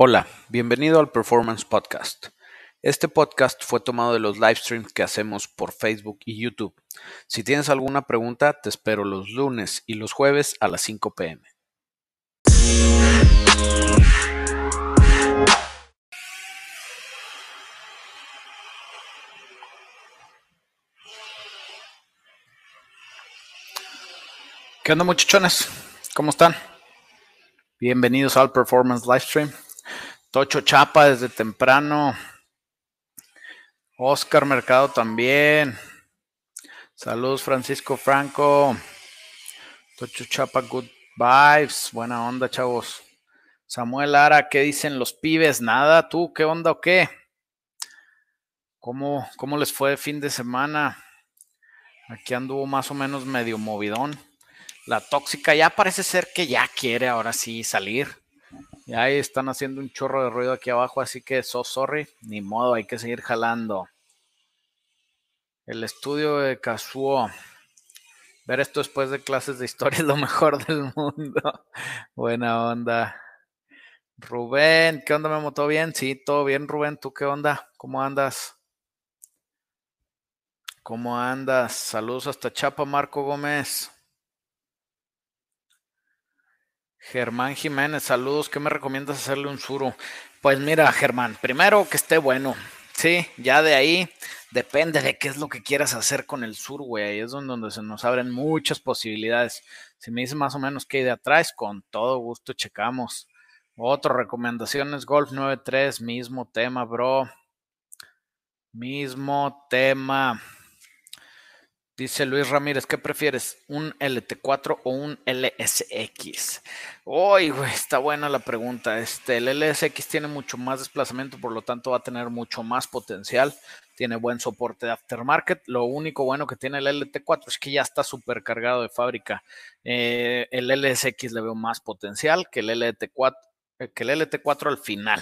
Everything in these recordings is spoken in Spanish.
Hola, bienvenido al Performance Podcast. Este podcast fue tomado de los live streams que hacemos por Facebook y YouTube. Si tienes alguna pregunta, te espero los lunes y los jueves a las 5 pm. ¿Qué onda muchachones? ¿Cómo están? Bienvenidos al Performance Livestream. Tocho Chapa desde temprano. Oscar Mercado también. Saludos Francisco Franco. Tocho Chapa, good vibes. Buena onda, chavos. Samuel Lara, ¿qué dicen los pibes? Nada, tú, ¿qué onda o qué? ¿Cómo, cómo les fue fin de semana? Aquí anduvo más o menos medio movidón. La tóxica ya parece ser que ya quiere ahora sí salir. Y ahí están haciendo un chorro de ruido aquí abajo, así que so sorry, ni modo, hay que seguir jalando. El estudio de Kazuo. Ver esto después de clases de historia es lo mejor del mundo. Buena onda. Rubén, ¿qué onda, Memo? ¿Todo bien? Sí, todo bien, Rubén. ¿Tú qué onda? ¿Cómo andas? ¿Cómo andas? Saludos hasta Chapa, Marco Gómez. Germán Jiménez, saludos. ¿Qué me recomiendas hacerle un suro? Pues mira, Germán, primero que esté bueno. Sí, ya de ahí depende de qué es lo que quieras hacer con el sur, güey. Ahí es donde, se nos abren muchas posibilidades. Si me dices más o menos qué hay de atrás, con todo gusto checamos. Otra recomendación es Golf 93, mismo tema, bro. Mismo tema. Dice Luis Ramírez, ¿qué prefieres? ¿Un LT4 o un LSX? Uy, güey, está buena la pregunta. Este, el LSX tiene mucho más desplazamiento, por lo tanto va a tener mucho más potencial. Tiene buen soporte de aftermarket. Lo único bueno que tiene el LT4 es que ya está súper cargado de fábrica. Eh, el LSX le veo más potencial que el LT4, eh, que el LT4 al final.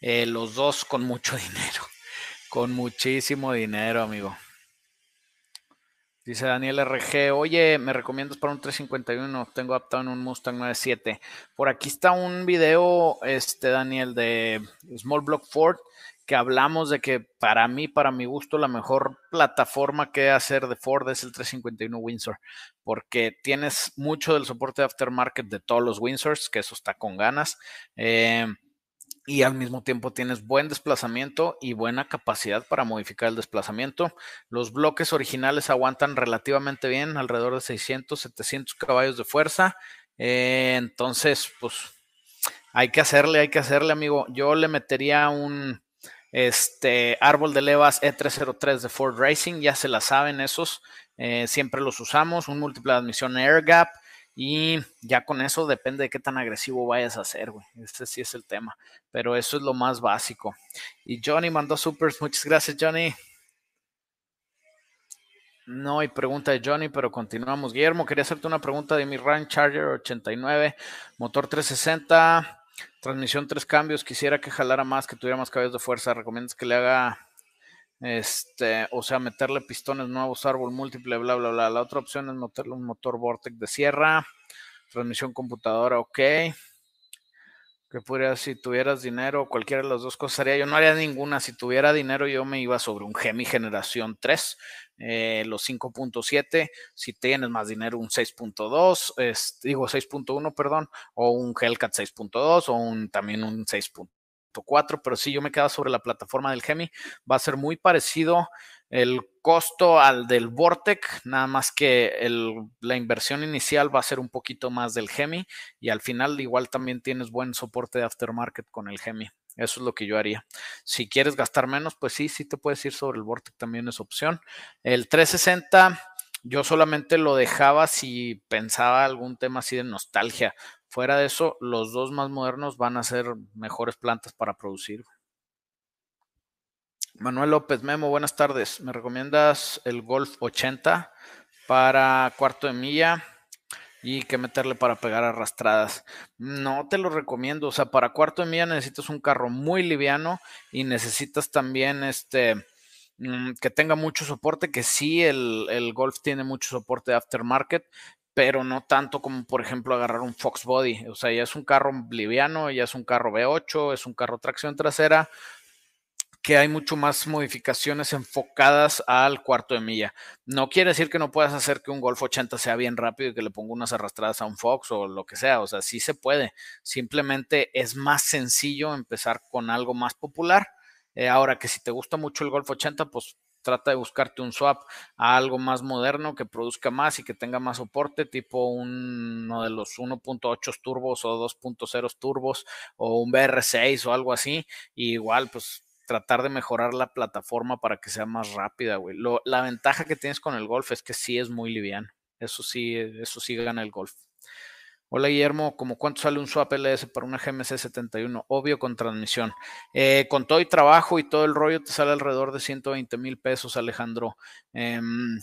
Eh, los dos con mucho dinero. Con muchísimo dinero, amigo. Dice Daniel RG, oye, ¿me recomiendas para un 351? Tengo adaptado en un Mustang 97. Por aquí está un video, este Daniel, de Small Block Ford, que hablamos de que para mí, para mi gusto, la mejor plataforma que hacer de Ford es el 351 Windsor, porque tienes mucho del soporte de aftermarket de todos los Windsors, que eso está con ganas. Eh, y al mismo tiempo tienes buen desplazamiento y buena capacidad para modificar el desplazamiento. Los bloques originales aguantan relativamente bien, alrededor de 600, 700 caballos de fuerza. Eh, entonces, pues hay que hacerle, hay que hacerle, amigo. Yo le metería un este árbol de levas E303 de Ford Racing, ya se la saben esos, eh, siempre los usamos, un múltiple admisión Air Gap y ya con eso depende de qué tan agresivo vayas a hacer, güey. Ese sí es el tema. Pero eso es lo más básico. Y Johnny mandó supers. Muchas gracias, Johnny. No hay pregunta de Johnny, pero continuamos. Guillermo, quería hacerte una pregunta de mi Ram Charger 89, motor 360, transmisión tres cambios. Quisiera que jalara más, que tuviera más caballos de fuerza. ¿Recomiendas que le haga este, o sea, meterle pistones nuevos, árbol múltiple, bla, bla, bla. La otra opción es meterle un motor Vortex de sierra, transmisión computadora, ok. Que podría, si tuvieras dinero, cualquiera de las dos cosas haría. Yo no haría ninguna. Si tuviera dinero, yo me iba sobre un Gemi Generación 3, eh, los 5.7. Si tienes más dinero, un 6.2, digo 6.1, perdón, o un Hellcat 6.2, o un, también un 6.2 4, pero si yo me quedo sobre la plataforma del Gemi. Va a ser muy parecido el costo al del Vortec, nada más que la inversión inicial va a ser un poquito más del Gemi y al final igual también tienes buen soporte de aftermarket con el Gemi. Eso es lo que yo haría. Si quieres gastar menos, pues sí, sí te puedes ir sobre el Vortec, también es opción. El 360 yo solamente lo dejaba si pensaba algún tema así de nostalgia. Fuera de eso, los dos más modernos van a ser mejores plantas para producir. Manuel López Memo, buenas tardes. ¿Me recomiendas el Golf 80 para cuarto de milla y qué meterle para pegar arrastradas? No te lo recomiendo. O sea, para cuarto de milla necesitas un carro muy liviano y necesitas también este mm, que tenga mucho soporte, que sí, el, el Golf tiene mucho soporte de aftermarket, pero no tanto como, por ejemplo, agarrar un Fox Body. O sea, ya es un carro liviano, ya es un carro V8, es un carro tracción trasera, que hay mucho más modificaciones enfocadas al cuarto de milla. No quiere decir que no puedas hacer que un Golf 80 sea bien rápido y que le ponga unas arrastradas a un Fox o lo que sea. O sea, sí se puede. Simplemente es más sencillo empezar con algo más popular. Eh, ahora que si te gusta mucho el Golf 80, pues trata de buscarte un swap a algo más moderno que produzca más y que tenga más soporte, tipo uno de los 1.8 turbos o 2.0 turbos o un BR6 o algo así. igual, pues tratar de mejorar la plataforma para que sea más rápida, güey. la ventaja que tienes con el Golf es que sí es muy liviano. Eso sí, eso sí gana el Golf. Hola Guillermo, ¿cómo cuánto sale un swap LS para una GMC 71? Obvio con transmisión. Eh, con todo y trabajo y todo el rollo te sale alrededor de 120 mil pesos, Alejandro. Em,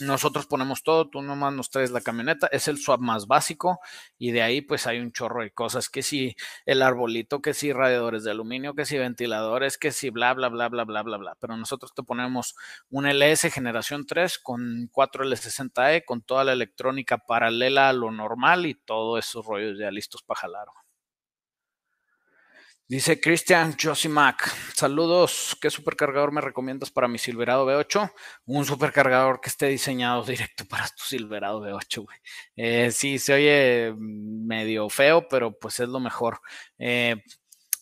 nosotros ponemos todo, tú nomás nos traes la camioneta, es el swap más básico y de ahí pues hay un chorro de cosas, que si el arbolito, que si radiadores de aluminio, que si ventiladores, que si bla, bla, bla, bla, bla, bla, bla. Pero nosotros te ponemos un LS generación 3 con 4 L60E, con toda la electrónica paralela a lo normal y todos esos rollos ya listos para jalar. Dice Christian Josimac, saludos, ¿qué supercargador me recomiendas para mi Silverado V8? Un supercargador que esté diseñado directo para tu Silverado V8, güey. Eh, sí, se oye medio feo, pero pues es lo mejor. Eh,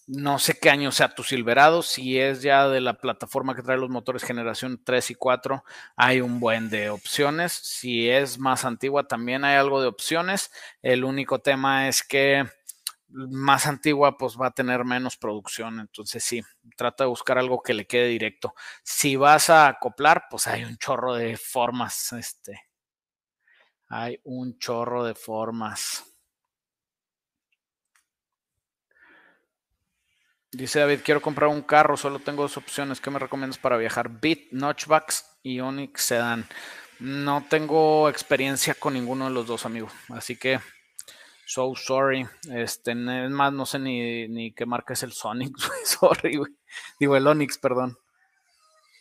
no sé qué año sea tu Silverado, si es ya de la plataforma que trae los motores generación 3 y 4, hay un buen de opciones. Si es más antigua, también hay algo de opciones. El único tema es que más antigua, pues va a tener menos producción. Entonces, sí, trata de buscar algo que le quede directo. Si vas a acoplar, pues hay un chorro de formas. Este. Hay un chorro de formas. Dice David, quiero comprar un carro, solo tengo dos opciones. ¿Qué me recomiendas para viajar? Bit, Notchbacks y Onix Sedan. No tengo experiencia con ninguno de los dos, amigos. Así que So sorry. Este, es más, no sé ni, ni qué marca es el Sonic. sorry, güey. Digo, el Onix, perdón.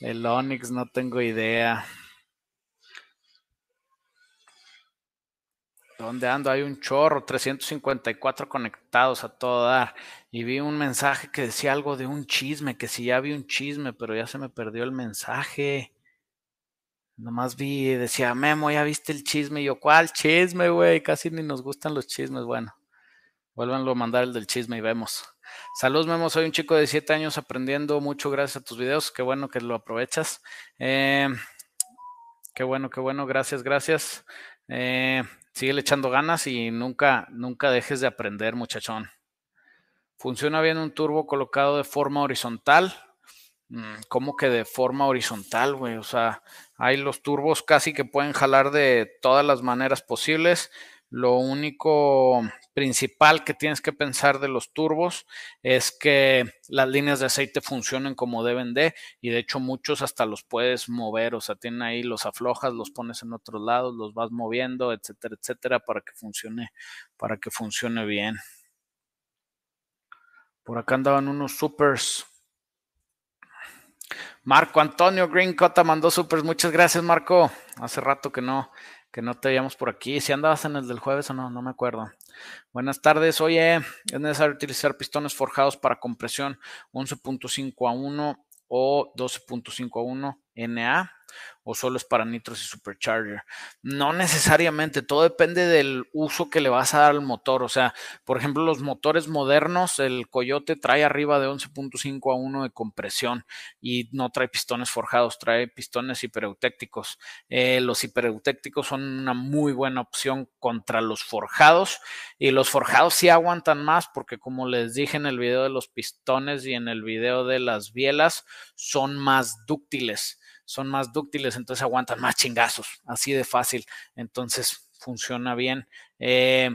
El Onix, no tengo idea. ¿Dónde ando? Hay un chorro, 354 conectados a todo dar. Y vi un mensaje que decía algo de un chisme, que si ya vi un chisme, pero ya se me perdió el mensaje. Nomás vi, decía, Memo, ¿ya viste el chisme? Y yo, ¿cuál chisme, güey? Casi ni nos gustan los chismes. Bueno, vuélvanlo a mandar el del chisme y vemos. Saludos, Memo. Soy un chico de 7 años aprendiendo mucho gracias a tus videos. Qué bueno que lo aprovechas. Eh, qué bueno, qué bueno. Gracias, gracias. Eh, sigue echando ganas y nunca, nunca dejes de aprender, muchachón. Funciona bien un turbo colocado de forma horizontal. Mm, ¿Cómo que de forma horizontal, güey? O sea, hay los turbos casi que pueden jalar de todas las maneras posibles. Lo único principal que tienes que pensar de los turbos es que las líneas de aceite funcionen como deben de y de hecho muchos hasta los puedes mover, o sea, tienen ahí los aflojas, los pones en otros lados, los vas moviendo, etcétera, etcétera, para que funcione, para que funcione bien. Por acá andaban unos supers. Marco Antonio Green Cota mandó supers. Muchas gracias, Marco. Hace rato que no, que no te veíamos por aquí. Si andabas en el del jueves o no, no me acuerdo. Buenas tardes. Oye, es necesario utilizar pistones forjados para compresión 11.5 a 1 o 12.5 a 1 NA o solo es para nitros y supercharger. No necesariamente, todo depende del uso que le vas a dar al motor. O sea, por ejemplo, los motores modernos, el Coyote trae arriba de 11.5 a 1 de compresión y no trae pistones forjados, trae pistones hipereutécticos. Eh, los hipereutécticos son una muy buena opción contra los forjados y los forjados sí aguantan más porque como les dije en el video de los pistones y en el video de las bielas, son más dúctiles son más dúctiles, entonces aguantan más chingazos, así de fácil. Entonces funciona bien. Eh,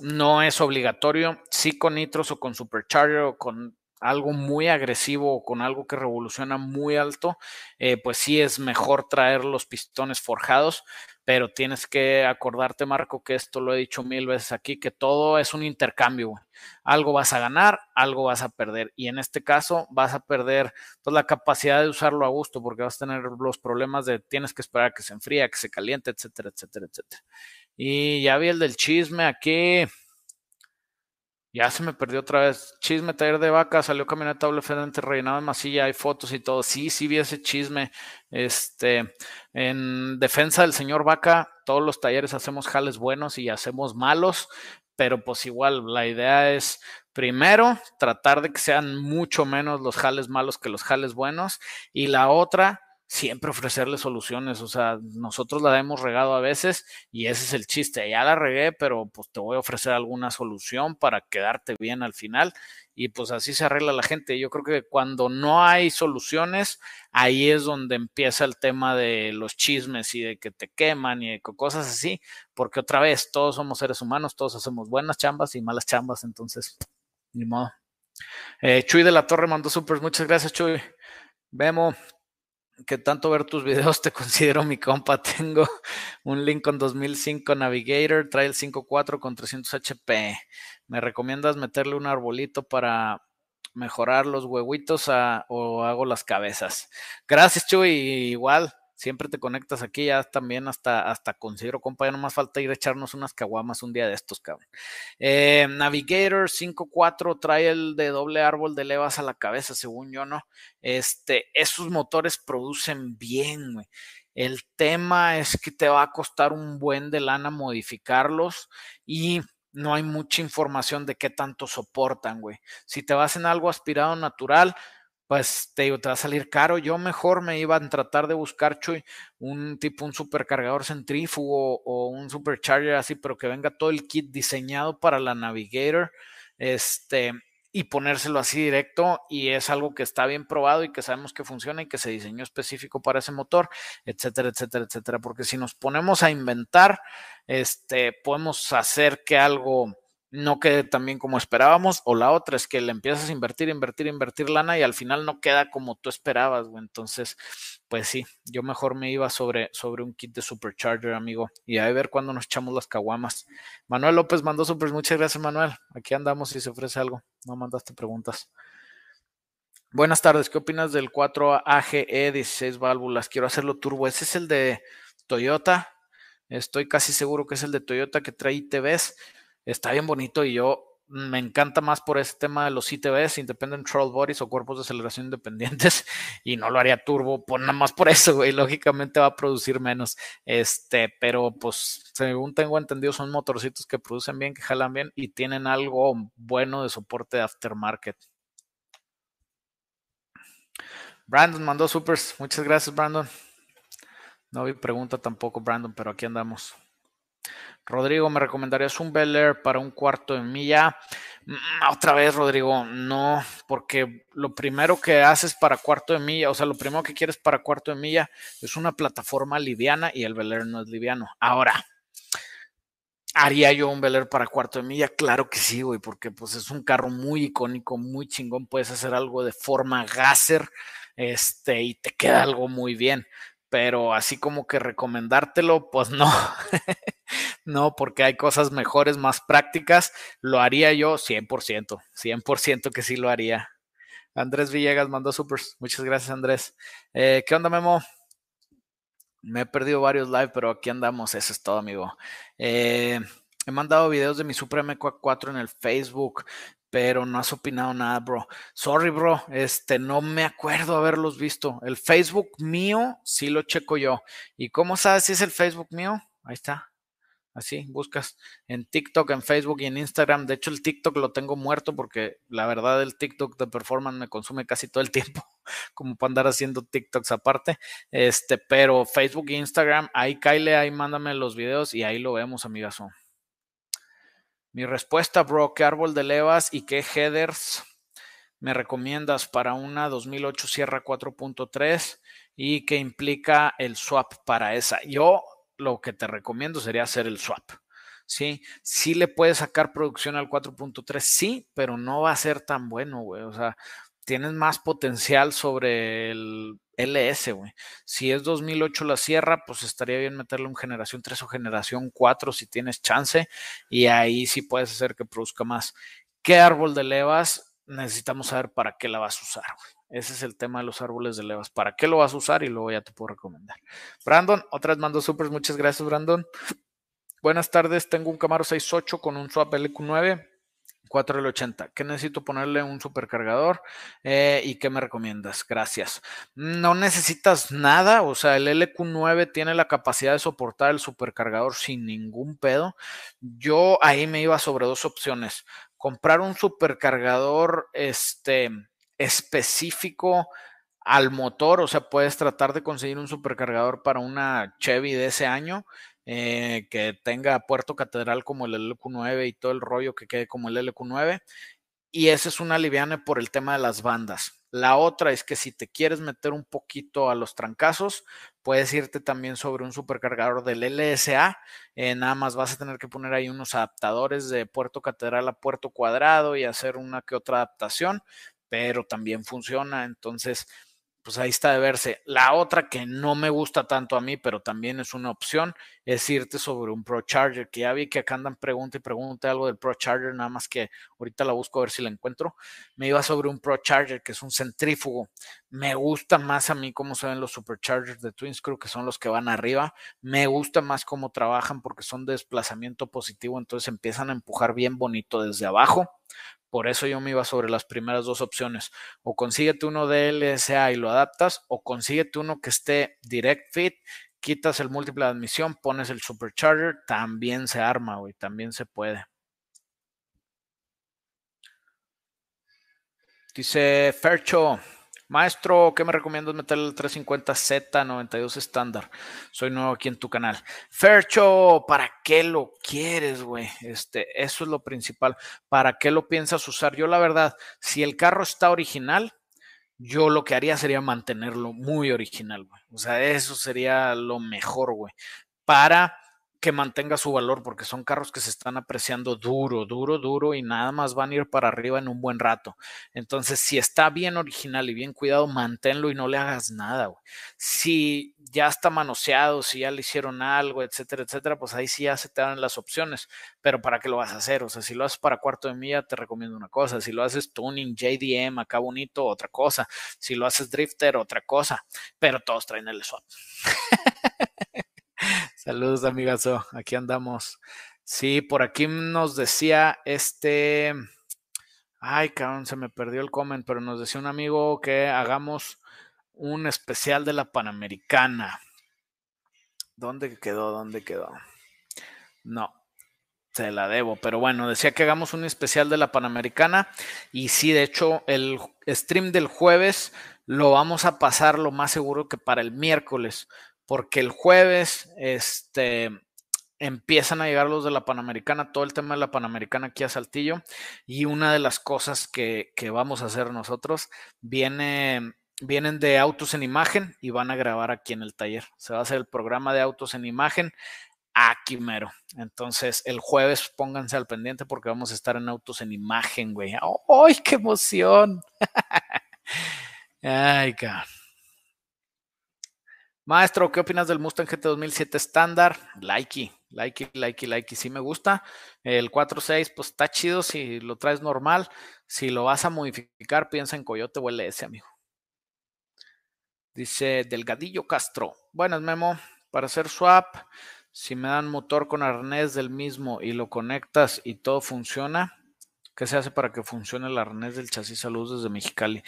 no es obligatorio, sí con nitros o con supercharger o con algo muy agresivo o con algo que revoluciona muy alto, eh, pues sí es mejor traer los pistones forjados, pero tienes que acordarte, Marco, que esto lo he dicho mil veces aquí, que todo es un intercambio. Algo vas a ganar, algo vas a perder. Y en este caso vas a perder pues, la capacidad de usarlo a gusto porque vas a tener los problemas de tienes que esperar a que se enfríe, que se caliente, etcétera, etcétera, etcétera. Y ya vi el del chisme aquí. Ya se me perdió otra vez. Chisme, taller de vaca, salió camioneta doble frente rellenado de masilla, hay fotos y todo. Sí, sí vi ese chisme. Este, en defensa del señor Vaca, todos los talleres hacemos jales buenos y hacemos malos, pero pues igual la idea es primero tratar de que sean mucho menos los jales malos que los jales buenos y la otra siempre ofrecerle soluciones. O sea, nosotros la hemos regado a veces y ese es el chiste. Ya la regué, pero pues te voy a ofrecer alguna solución para quedarte bien al final. Y pues así se arregla la gente. Yo creo que cuando no hay soluciones, ahí es donde empieza el tema de los chismes y de que te queman y de cosas así. Porque otra vez, todos somos seres humanos, todos hacemos buenas chambas y malas chambas. Entonces, ni modo. Eh, Chuy de la Torre mandó super. Muchas gracias, Chuy. Vemos que tanto ver tus videos te considero mi compa. Tengo un Lincoln 2005 Navigator, trae el 5.4 con 300 HP. ¿Me recomiendas meterle un arbolito para mejorar los huevitos o hago las cabezas? Gracias, Chuy. Igual, siempre te conectas aquí, ya también hasta, hasta considero, compa, no más falta ir a echarnos unas caguamas un día de estos, cabrón. Eh, Navigator 5.4 trae el de doble árbol de levas a la cabeza, según yo, ¿no? Este, esos motores producen bien, güey. El tema es que te va a costar un buen de lana modificarlos y no hay mucha información de qué tanto soportan, güey. Si te vas en algo aspirado natural, pues te digo, te va a salir caro. Yo mejor me iba a tratar de buscar, Chuy, un tipo, un supercargador centrífugo o un supercharger así, pero que venga todo el kit diseñado para la Navigator, este, y ponérselo así directo. Y es algo que está bien probado y que sabemos que funciona y que se diseñó específico para ese motor, etcétera, etcétera, etcétera. Porque si nos ponemos a inventar, este, podemos hacer que algo no quede tan bien como esperábamos, o la otra es que le empiezas a invertir, invertir, invertir lana y al final no queda como tú esperabas, güey. Entonces, pues sí, yo mejor me iba sobre, sobre un kit de Supercharger, amigo, y a ver cuándo nos echamos las caguamas. Manuel López mandó super, muchas gracias, Manuel. Aquí andamos si se ofrece algo. No mandaste preguntas. Buenas tardes, ¿qué opinas del 4 AGE 16 válvulas? Quiero hacerlo turbo. Ese es el de Toyota. Estoy casi seguro que es el de Toyota que trae ITVs está bien bonito y yo me encanta más por ese tema de los ITBs, Independent Troll Bodies o cuerpos de aceleración independientes, y no lo haría turbo, pues nada más por eso, güey, lógicamente va a producir menos, este, pero pues según tengo entendido son motorcitos que producen bien, que jalan bien y tienen algo bueno de soporte de aftermarket. Brandon mandó supers, muchas gracias Brandon. No vi pregunta tampoco Brandon, pero aquí andamos. Rodrigo, ¿me recomendarías un Bel para un cuarto de milla? Mm, otra vez, Rodrigo, no, porque lo primero que haces para cuarto de milla, o sea, lo primero que quieres para cuarto de milla es una plataforma liviana y el Bel no es liviano. Ahora, ¿haría yo un Bel para cuarto de milla? Claro que sí, güey, porque pues es un carro muy icónico, muy chingón, puedes hacer algo de forma gasser, este, y te queda algo muy bien pero así como que recomendártelo, pues no. no, porque hay cosas mejores, más prácticas. Lo haría yo 100%, 100% que sí lo haría. Andrés Villegas mandó supers. Muchas gracias, Andrés. Eh, ¿Qué onda, Memo? Me he perdido varios live, pero aquí andamos. Eso es todo, amigo. Eh, he mandado videos de mi Supra MQ4 en el Facebook pero no has opinado nada, bro. Sorry, bro, este, no me acuerdo haberlos visto. El Facebook mío sí lo checo yo. ¿Y cómo sabes si es el Facebook mío? Ahí está. Así, buscas en TikTok, en Facebook y en Instagram. De hecho, el TikTok lo tengo muerto porque la verdad el TikTok de performance me consume casi todo el tiempo, como para andar haciendo TikToks aparte. Este, pero Facebook e Instagram, ahí Kyle, ahí mándame los videos y ahí lo vemos, amigazo. Mi respuesta, bro, ¿qué árbol de levas y qué headers me recomiendas para una 2008 Sierra 4.3 y qué implica el swap para esa? Yo lo que te recomiendo sería hacer el swap. Sí, sí le puedes sacar producción al 4.3, sí, pero no va a ser tan bueno, güey. O sea, tienes más potencial sobre el LS, güey. Si es 2008 la sierra, pues estaría bien meterle un generación 3 o generación 4 si tienes chance y ahí sí puedes hacer que produzca más. ¿Qué árbol de levas necesitamos saber para qué la vas a usar, güey? Ese es el tema de los árboles de levas. ¿Para qué lo vas a usar? Y luego ya te puedo recomendar. Brandon, otra vez mando supers. Muchas gracias, Brandon. Buenas tardes, tengo un Camaro 6.8 con un swap LQ9 4L80. ¿Qué necesito ponerle un supercargador? Eh, ¿Y qué me recomiendas? Gracias. No necesitas nada, o sea, el LQ9 tiene la capacidad de soportar el supercargador sin ningún pedo. Yo ahí me iba sobre dos opciones. Comprar un supercargador este, específico al motor, o sea, puedes tratar de conseguir un supercargador para una Chevy de ese año eh, que tenga puerto catedral como el LQ9 y todo el rollo que quede como el LQ9. Y ese es una liviane por el tema de las bandas. La otra es que si te quieres meter un poquito a los trancazos, puedes irte también sobre un supercargador del LSA. Eh, nada más vas a tener que poner ahí unos adaptadores de puerto catedral a puerto cuadrado y hacer una que otra adaptación, pero también funciona. Entonces, pues ahí está de verse. La otra que no me gusta tanto a mí, pero también es una opción, es irte sobre un Pro Charger, que ya vi que acá andan pregunta y pregunta algo del Pro Charger, nada más que ahorita la busco a ver si la encuentro. Me iba sobre un Pro Charger, que es un centrífugo. Me gusta más a mí cómo se ven los Superchargers de Twins, creo que son los que van arriba. Me gusta más cómo trabajan porque son de desplazamiento positivo, entonces empiezan a empujar bien bonito desde abajo por eso yo me iba sobre las primeras dos opciones. O consíguete uno de LSA y lo adaptas, o consíguete uno que esté direct fit, quitas el múltiple de admisión, pones el supercharger, también se arma, güey, también se puede. Dice Fercho, Maestro, ¿qué me recomiendas meterle el 350Z92 estándar? Soy nuevo aquí en tu canal. Fercho, ¿para qué lo quieres, güey? Este, eso es lo principal. ¿Para qué lo piensas usar? Yo, la verdad, si el carro está original, yo lo que haría sería mantenerlo muy original, güey. O sea, eso sería lo mejor, güey. Para que mantenga su valor, porque son carros que se están apreciando duro, duro, duro y nada más van a ir para arriba en un buen rato. Entonces, si está bien original y bien cuidado, manténlo y no le hagas nada. Si ya está manoseado, si ya le hicieron algo, etcétera, etcétera, pues ahí sí ya se te dan las opciones. Pero ¿para qué lo vas a hacer? O sea, si lo haces para cuarto de milla, te recomiendo una cosa. Si lo haces tuning, JDM, acá bonito, otra cosa. Si lo haces drifter, otra cosa. Pero todos traen el swap. Saludos, amigazo. Aquí andamos. Sí, por aquí nos decía este. Ay, cabrón, se me perdió el comment, pero nos decía un amigo que hagamos un especial de la Panamericana. ¿Dónde quedó? ¿Dónde quedó? No, se la debo, pero bueno, decía que hagamos un especial de la Panamericana y sí, de hecho, el stream del jueves lo vamos a pasar lo más seguro que para el miércoles, porque el jueves este, empiezan a llegar los de la Panamericana, todo el tema de la Panamericana aquí a Saltillo, y una de las cosas que, vamos a hacer nosotros viene, vienen de autos en imagen y van a grabar aquí en el taller. Se va a hacer el programa de autos en imagen aquí mero. Entonces, el jueves pónganse al pendiente porque vamos a estar en autos en imagen, güey. ¡Ay, qué emoción! Ay, cabrón. Maestro, ¿qué opinas del Mustang GT 2007 estándar? Likey, likey, likey, likey. Sí me gusta. El 4.6, pues está chido si lo traes normal. Si lo vas a modificar, piensa en Coyote o LS, amigo. Dice Delgadillo Castro. Buenas, Memo. Para hacer swap, si me dan motor con arnés del mismo y lo conectas y todo funciona, ¿qué se hace para que funcione el arnés del chasis a desde Mexicali?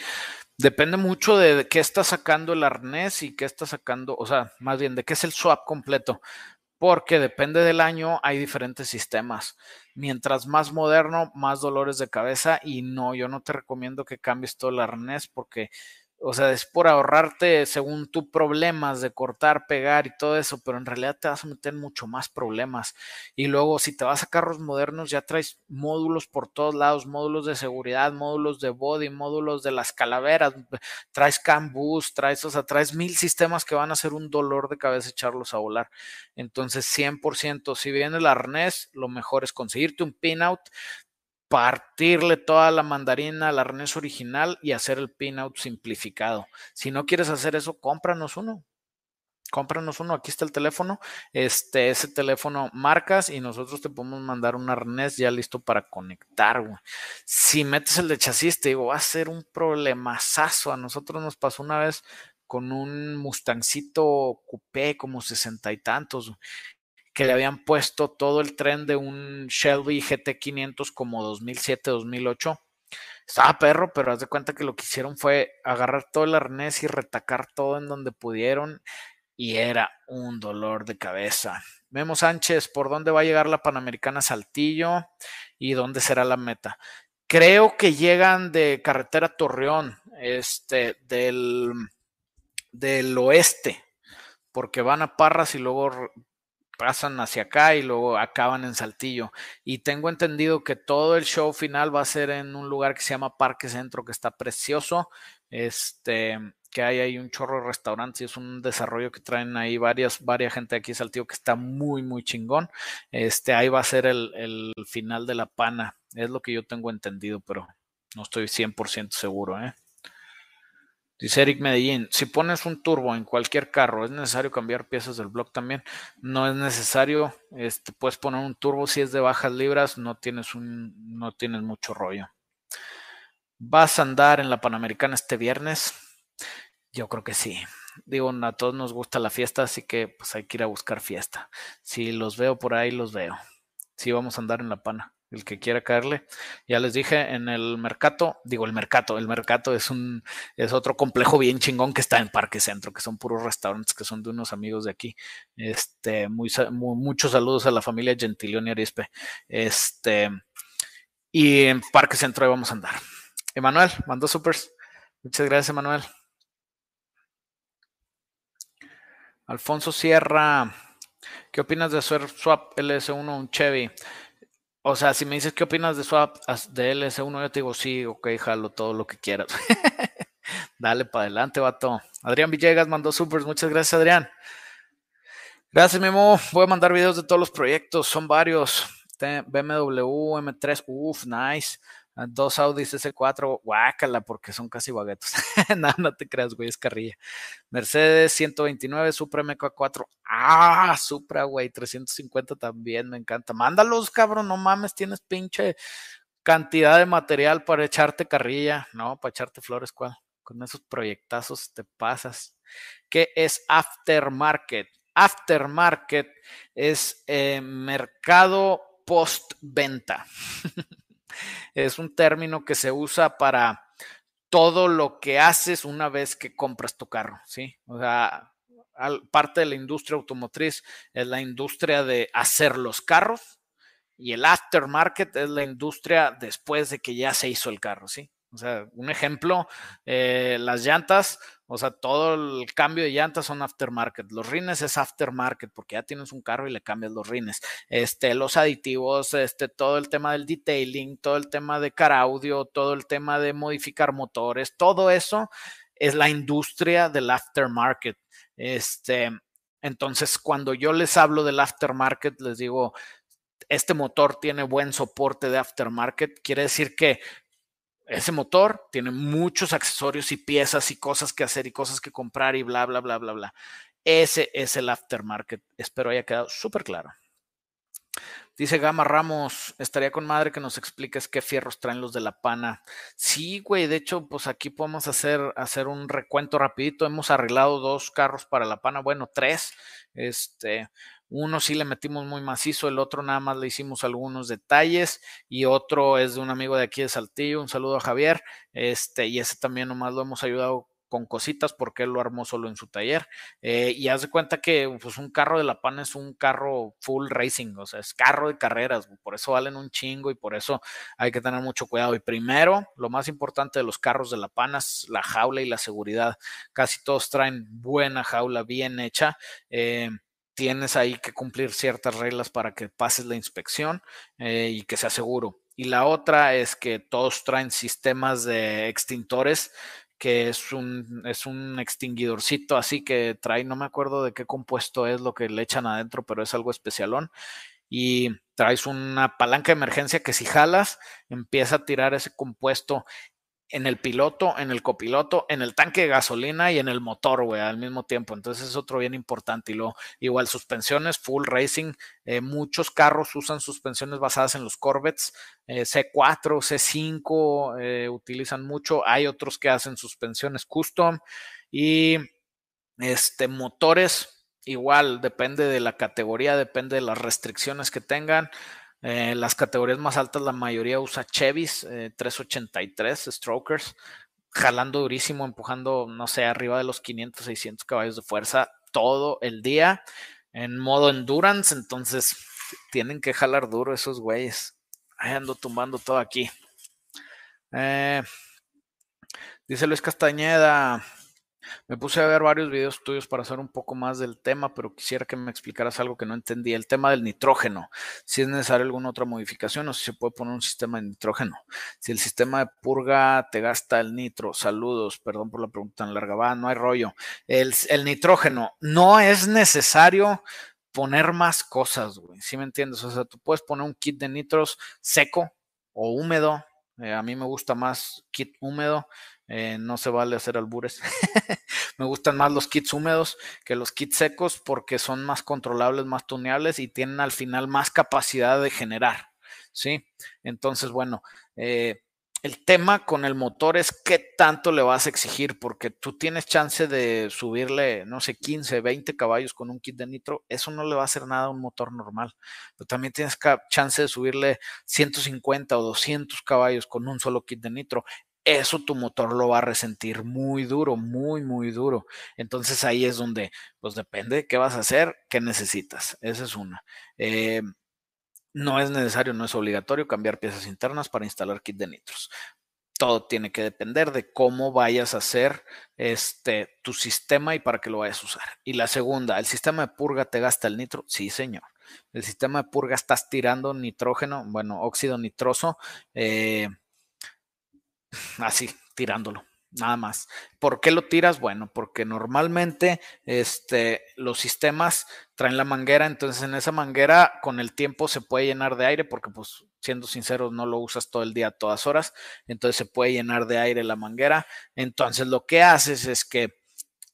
Depende mucho de qué está sacando el arnés y qué está sacando, o sea, más bien de qué es el swap completo, porque depende del año, hay diferentes sistemas. Mientras más moderno, más dolores de cabeza y no, yo no te recomiendo que cambies todo el arnés porque o sea, es por ahorrarte, según tú, problemas de cortar, pegar y todo eso, pero en realidad te vas a meter mucho más problemas. Y luego, si te vas a carros modernos, ya traes módulos por todos lados, módulos de seguridad, módulos de body, módulos de las calaveras, traes CAN traes, o traes mil sistemas que van a ser un dolor de cabeza echarlos a volar. Entonces, 100%, si viene el arnés, lo mejor es conseguirte un pinout, partirle toda la mandarina al arnés original y hacer el pinout simplificado. Si no quieres hacer eso, cómpranos uno. Cómpranos uno, aquí está el teléfono. Este, ese teléfono marcas y nosotros te podemos mandar un arnés ya listo para conectar. Si metes el de chasis, te digo, va a ser un problemazazo. A nosotros nos pasó una vez con un Mustangcito coupé como sesenta y tantos que le habían puesto todo el tren de un Shelby GT500 como 2007-2008. Estaba perro, pero haz de cuenta que lo que hicieron fue agarrar todo el arnés y retacar todo en donde pudieron y era un dolor de cabeza. Memo Sánchez, ¿por dónde va a llegar la Panamericana Saltillo y dónde será la meta? Creo que llegan de carretera Torreón, este, del, del oeste, porque van a Parras y luego pasan hacia acá y luego acaban en Saltillo. Y tengo entendido que todo el show final va a ser en un lugar que se llama Parque Centro, que está precioso. Este, que hay ahí un chorro de restaurantes y es un desarrollo que traen ahí varias, varias gente aquí de Saltillo que está muy, muy chingón. Este, ahí va a ser el, el final de la pana. Es lo que yo tengo entendido, pero no estoy 100% seguro, ¿eh? Dice Eric Medellín, si pones un turbo en cualquier carro, ¿es necesario cambiar piezas del block también? No es necesario, este, puedes poner un turbo si es de bajas libras, no tienes, un, no tienes mucho rollo. ¿Vas a andar en la Panamericana este viernes? Yo creo que sí. Digo, a todos nos gusta la fiesta, así que pues hay que ir a buscar fiesta. Si los veo por ahí, los veo. Sí, vamos a andar en la Pana el que quiera caerle. Ya les dije, en el mercado, digo el mercado, el mercado es un, es otro complejo bien chingón que está en Parque Centro, que son puros restaurantes que son de unos amigos de aquí. Este, muy, muchos saludos a la familia Gentilioni Arispe. Este, y en Parque Centro ahí vamos a andar. Emanuel, mandó supers. Muchas gracias, Emanuel. Alfonso Sierra, ¿qué opinas de hacer swap LS1 un Chevy? O sea, si me dices qué opinas de swap de LS1, yo te digo sí, ok, jalo todo lo que quieras. Dale para adelante, vato. Adrián Villegas mandó supers, muchas gracias, Adrián. Gracias, Memo. Voy a mandar videos de todos los proyectos, son varios. BMW M3, uff, nice. Ah, dos Audis S4, guácala, porque son casi baguetos. no, no te creas, güey, es carrilla. Mercedes 129, Supra MK4. Ah, Supra, güey, 350 también, me encanta. Mándalos, cabrón, no mames, tienes pinche cantidad de material para echarte carrilla, no, para echarte flores, ¿cuál? Con esos proyectazos te pasas. ¿Qué es aftermarket? Aftermarket es eh, mercado postventa. es un término que se usa para todo lo que haces una vez que compras tu carro, ¿sí? O sea, parte de la industria automotriz es la industria de hacer los carros y el aftermarket es la industria después de que ya se hizo el carro, ¿sí? O sea, un ejemplo, eh, las llantas, o sea, todo el cambio de llantas son aftermarket. Los rines es aftermarket porque ya tienes un carro y le cambias los rines. Este, los aditivos, este, todo el tema del detailing, todo el tema de car audio, todo el tema de modificar motores, todo eso es la industria del aftermarket. Este, entonces, cuando yo les hablo del aftermarket, les digo, este motor tiene buen soporte de aftermarket, quiere decir que ese motor tiene muchos accesorios y piezas y cosas que hacer y cosas que comprar y bla, bla, bla, bla, bla. Ese es el aftermarket. Espero haya quedado súper claro. Dice Gama Ramos, estaría con madre que nos expliques qué fierros traen los de la pana. Sí, güey, de hecho, pues aquí podemos hacer, hacer un recuento rapidito. Hemos arreglado dos carros para la pana, bueno, tres. Este, uno sí le metimos muy macizo, el otro nada más le hicimos algunos detalles y otro es de un amigo de aquí de Saltillo, un saludo a Javier, este, y ese también nomás lo hemos ayudado con cositas porque él lo armó solo en su taller. Eh, y haz de cuenta que pues, un carro de la PAN es un carro full racing, o sea, es carro de carreras, por eso valen un chingo y por eso hay que tener mucho cuidado. Y primero, lo más importante de los carros de la PAN es la jaula y la seguridad. Casi todos traen buena jaula, bien hecha. Eh, tienes ahí que cumplir ciertas reglas para que pases la inspección eh, y que sea seguro. Y la otra es que todos traen sistemas de extintores, que es un, es un extinguidorcito así que trae, no me acuerdo de qué compuesto es lo que le echan adentro, pero es algo especialón. Y traes una palanca de emergencia que si jalas, empieza a tirar ese compuesto en el piloto, en el copiloto, en el tanque de gasolina y en el motor, güey, al mismo tiempo. Entonces es otro bien importante. Y luego, igual, suspensiones, full racing. Eh, muchos carros usan suspensiones basadas en los Corvettes. Eh, C4, C5 eh, utilizan mucho. Hay otros que hacen suspensiones custom. Y este, motores igual depende de la categoría, depende de las restricciones que tengan. Eh, las categorías más altas, la mayoría usa Chevys 383 eh, Strokers, jalando durísimo, empujando, no sé, arriba de los 500, 600 caballos de fuerza todo el día en modo endurance. Entonces, tienen que jalar duro esos güeyes. Ando tumbando todo aquí. Eh, dice Luis Castañeda. Me puse a ver varios videos tuyos para hacer un poco más del tema, pero quisiera que me explicaras algo que no entendí. El tema del nitrógeno. Si es necesaria alguna otra modificación o si se puede poner un sistema de nitrógeno. Si el sistema de purga te gasta el nitro. Saludos, perdón por la pregunta tan larga. Va, no hay rollo. El, el nitrógeno no es necesario poner más cosas, güey. ¿Sí me entiendes? O sea, tú puedes poner un kit de nitros seco o húmedo. Eh, a mí me gusta más kit húmedo. Eh, no se vale hacer albures. me gustan más los kits húmedos que los kits secos porque son más controlables, más tuneables y tienen al final más capacidad de generar. ¿Sí? Entonces, bueno, eh, el tema con el motor es qué tanto le vas a exigir, porque tú tienes chance de subirle, no sé, 15, 20 caballos con un kit de nitro, eso no le va a hacer nada a un motor normal, pero también tienes chance de subirle 150 o 200 caballos con un solo kit de nitro. Eso tu motor lo va a resentir muy duro, muy, muy duro. Entonces ahí es donde, pues depende qué vas a hacer, qué necesitas. Esa es una. Eh, no es necesario, no es obligatorio cambiar piezas internas para instalar kit de nitros. Todo tiene que depender de cómo vayas a hacer este, tu sistema y para qué lo vayas a usar. Y la segunda, ¿el sistema de purga te gasta el nitro? Sí, señor. El sistema de purga estás tirando nitrógeno, bueno, óxido nitroso, eh, así, tirándolo nada más. ¿Por qué lo tiras? Bueno, porque normalmente este, los sistemas traen la manguera, entonces en esa manguera con el tiempo se puede llenar de aire, porque pues siendo sinceros no lo usas todo el día, todas horas, entonces se puede llenar de aire la manguera. Entonces lo que haces es que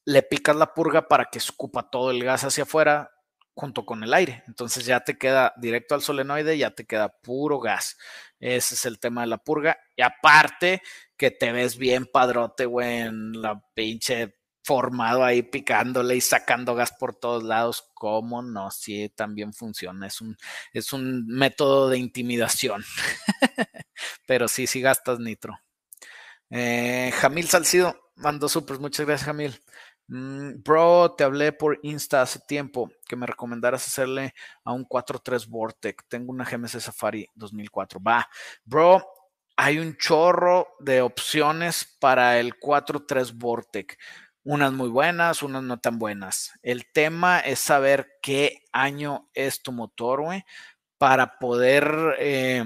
le picas la purga para que escupa todo el gas hacia afuera junto con el aire. Entonces ya te queda directo al solenoide, ya te queda puro gas. Ese es el tema de la purga. Y aparte que te ves bien padrote, güey, en la pinche formado ahí picándole y sacando gas por todos lados. ¿Cómo no? Sí, también funciona. Es un, es un método de intimidación. Pero sí, sí gastas nitro. Eh, Jamil Salcido mandó super. Muchas gracias, Jamil. Mm, bro, te hablé por Insta hace tiempo que me recomendaras hacerle a un 4.3 Vortec. Tengo una GMC Safari 2004. Va, bro, hay un chorro de opciones para el 4.3 Vortec. Unas muy buenas, unas no tan buenas. El tema es saber qué año es tu motor, güey, para poder eh,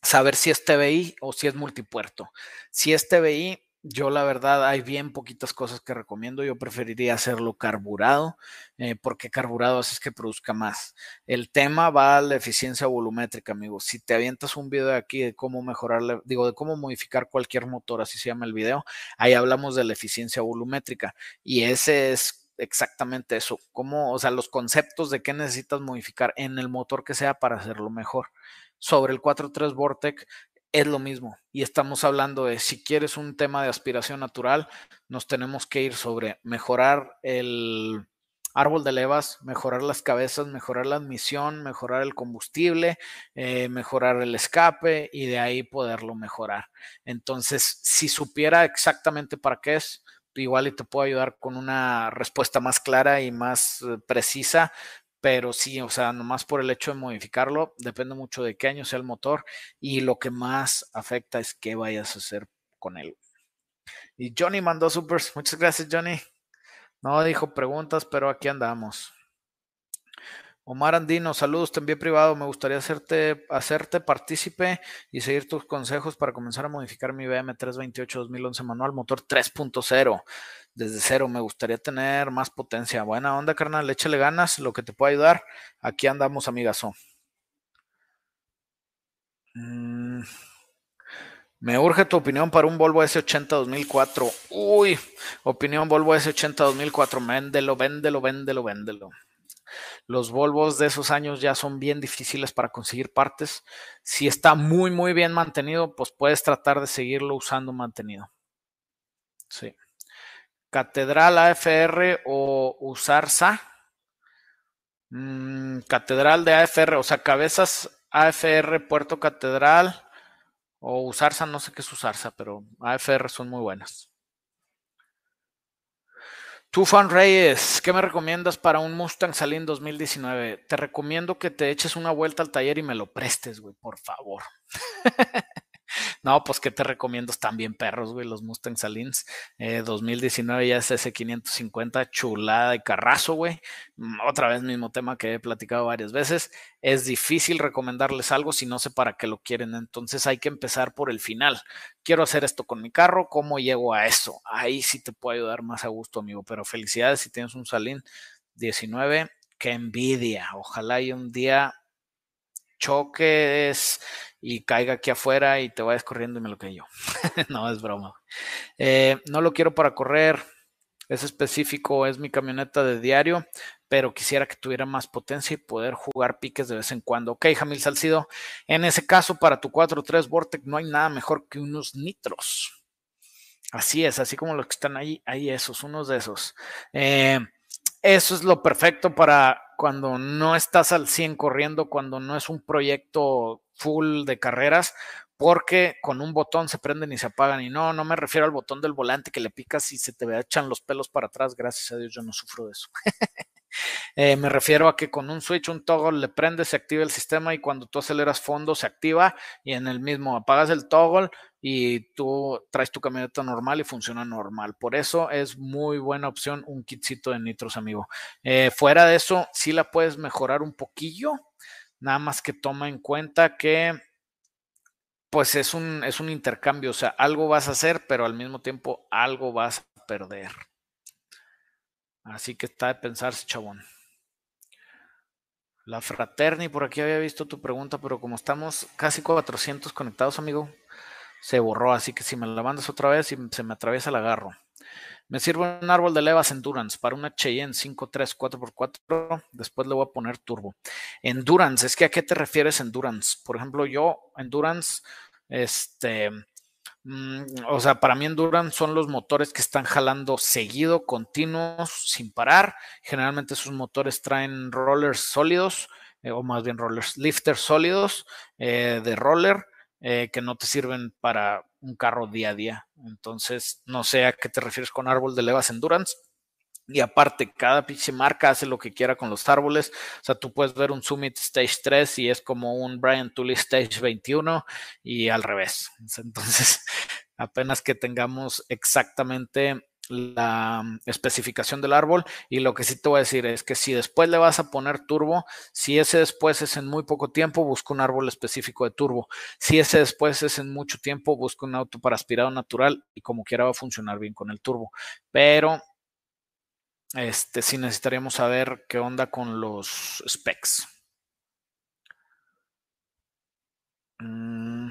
saber si es TBI o si es multipuerto. Si es TBI, yo la verdad hay bien poquitas cosas que recomiendo. Yo preferiría hacerlo carburado, eh, porque carburado hace que produzca más. El tema va a la eficiencia volumétrica, amigo. Si te avientas un video de aquí de cómo mejorarle, digo, de cómo modificar cualquier motor, así se llama el video, ahí hablamos de la eficiencia volumétrica. Y ese es exactamente eso. Cómo, o sea, los conceptos de qué necesitas modificar en el motor que sea para hacerlo mejor sobre el 4.3 Vortec es lo mismo. Y estamos hablando de si quieres un tema de aspiración natural, nos tenemos que ir sobre mejorar el árbol de levas, mejorar las cabezas, mejorar la admisión, mejorar el combustible, eh, mejorar el escape y de ahí poderlo mejorar. Entonces, si supiera exactamente para qué es, igual y te puedo ayudar con una respuesta más clara y más eh, precisa, pero sí, o sea, nomás por el hecho de modificarlo, depende mucho de qué año sea el motor y lo que más afecta es qué vayas a hacer con él. Y Johnny mandó supers. Muchas gracias, Johnny. No dijo preguntas, pero aquí andamos. Omar Andino, saludos, te envié privado. Me gustaría hacerte, hacerte partícipe y seguir tus consejos para comenzar a modificar mi BM328 2011 manual, motor 3.0 desde cero. Me gustaría tener más potencia. Buena onda, carnal. Échale ganas, lo que te pueda ayudar. Aquí andamos, amigazo. Mm. Me urge tu opinión para un Volvo S80 2004. Uy, opinión Volvo S80 2004. Véndelo, véndelo, véndelo, véndelo. Los Volvos de esos años ya son bien difíciles para conseguir partes. Si está muy, muy bien mantenido, pues puedes tratar de seguirlo usando mantenido. Sí. Catedral AFR o USARSA, Mm, catedral de AFR, o sea, cabezas AFR Puerto Catedral o Usarsa, no sé qué es Usarsa, pero AFR son muy buenas. Tufan Reyes, ¿qué me recomiendas para un Mustang Salín 2019? Te recomiendo que te eches una vuelta al taller y me lo prestes, güey, por favor. No, pues que te recomiendo, están bien perros, güey, los Mustang Salins. 2019 eh, ya es ese 550 chulada de carrazo, güey. Mm, otra vez mismo tema que he platicado varias veces. Es difícil recomendarles algo si no sé para qué lo quieren, entonces hay que empezar por el final. Quiero hacer esto con mi carro, ¿cómo llego a eso? Ahí sí te puedo ayudar más a gusto, amigo, pero felicidades si tienes un Salín 19. Qué envidia. Ojalá y un día choques y caiga aquí afuera y te vayas corriendo y me lo yo. no, es broma. Eh, no lo quiero para correr. Es específico, es mi camioneta de diario, pero quisiera que tuviera más potencia y poder jugar piques de vez en cuando. Ok, Jamil Salcido, en ese caso, para tu 4.3 Vortex no hay nada mejor que unos nitros. Así es, así como los que están ahí, hay esos, unos de esos. Eh, eso es lo perfecto para cuando no estás al 100 corriendo, cuando no es un proyecto full de carreras, porque con un botón se prenden y se apagan. Y no, no me refiero al botón del volante que le picas y se te echan los pelos para atrás. Gracias a Dios yo no sufro de eso. Eh, me refiero a que con un switch, un toggle, le prende, se activa el sistema y cuando tú aceleras fondo se activa y en el mismo apagas el toggle y tú traes tu camioneta normal y funciona normal. Por eso es muy buena opción un kitcito de nitros, amigo. Eh, fuera de eso, sí la puedes mejorar un poquillo Nada más que toma en cuenta que pues es un, es un intercambio, o sea, algo vas a hacer, pero al mismo tiempo algo vas a perder. Así que está de pensarse, chabón. La Fraterni, por aquí había visto tu pregunta, pero como estamos casi 400 conectados, amigo, se borró. Así que si me la mandas otra vez y se me atraviesa, la agarro. Me sirve un árbol de levas Endurance para una Cheyenne 5.3 4x4. Después le voy a poner turbo. Endurance, es que a qué te refieres Endurance? Por ejemplo, yo, Endurance, este, o sea, para mí Endurance son los motores que están jalando seguido, continuos, sin parar. Generalmente esos motores traen rollers sólidos, eh, o más bien rollers, lifters sólidos eh, de roller eh, que no te sirven para un carro día a día. Entonces, no sé a qué te refieres con árbol de levas endurance. Y aparte, cada pinche marca hace lo que quiera con los árboles. O sea, tú puedes ver un Summit Stage 3 y es como un Brian Tully Stage 21 y al revés. Entonces, apenas que tengamos exactamente la mm, especificación del árbol y lo que sí te voy a decir es que si después le vas a poner turbo, si ese después es en muy poco tiempo, busca un árbol específico de turbo. Si ese después es en mucho tiempo, busca un auto para aspirado natural y como quiera va a funcionar bien con el turbo. Pero este sí necesitaríamos saber qué onda con los specs. Mm.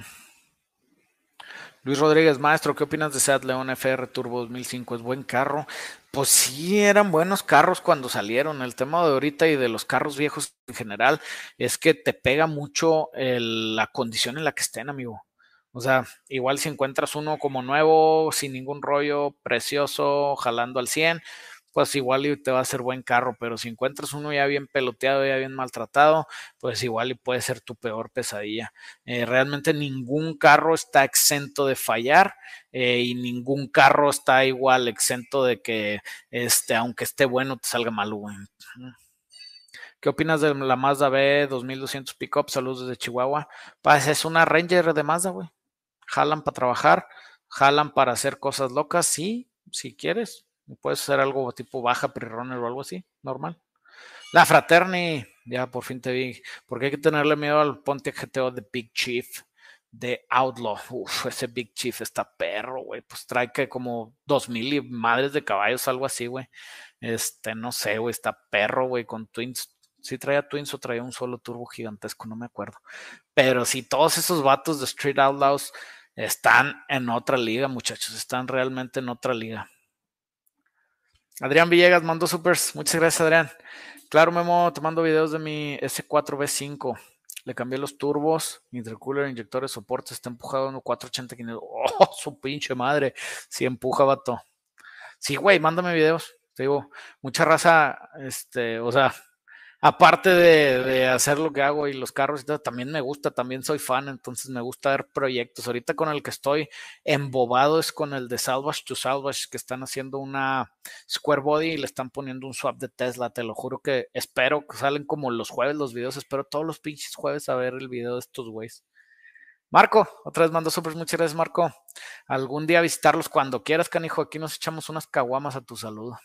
Luis Rodríguez, maestro, ¿qué opinas de Seat León FR Turbo 2005? ¿Es buen carro? Pues sí, eran buenos carros cuando salieron. El tema de ahorita y de los carros viejos en general es que te pega mucho la condición en la que estén, amigo. O sea, igual si encuentras uno como nuevo, sin ningún rollo, precioso, jalando al 100, pues igual y te va a ser buen carro, pero si encuentras uno ya bien peloteado, ya bien maltratado, pues igual y puede ser tu peor pesadilla. Eh, realmente ningún carro está exento de fallar eh, y ningún carro está igual exento de que, este, aunque esté bueno, te salga malo, güey. ¿Qué opinas de la Mazda B 2200 Pickup? Saludos desde Chihuahua. Pues es una Ranger de Mazda, güey. Jalan para trabajar, jalan para hacer cosas locas, sí, si quieres Puedes hacer algo tipo baja pre-runner o algo así, normal. La Fraterni, ya por fin te vi. Porque hay que tenerle miedo al Pontiac GTO de Big Chief, de Outlaw. Uf, ese Big Chief está perro, güey. Pues trae que como dos mil madres de caballos, algo así, güey. Este, no sé, güey, está perro, güey, con Twins. Si traía Twins o traía un solo turbo gigantesco, no me acuerdo. Pero si todos esos vatos de Street Outlaws están en otra liga, muchachos, están realmente en otra liga. Adrián Villegas mandó supers. Muchas gracias, Adrián. Claro, Memo, te mando videos de mi S4B5. Le cambié los turbos, intercooler, inyectores, soportes. Está empujado en 480 Oh, su pinche madre. Sí empuja, vato. Sí, güey, mándame videos. Te digo, mucha raza, este, o sea, aparte de, hacer lo que hago y los carros y todo, también me gusta, también soy fan, entonces me gusta ver proyectos. Ahorita con el que estoy embobado es con el de Salvage to Salvage, que están haciendo una Square Body y le están poniendo un swap de Tesla. Te lo juro que espero que salen como los jueves los videos, espero todos los pinches jueves a ver el video de estos güeyes. Marco, otra vez mando super, muchas gracias, Marco. Algún día visitarlos cuando quieras, canijo. Aquí nos echamos unas caguamas a tu saludo.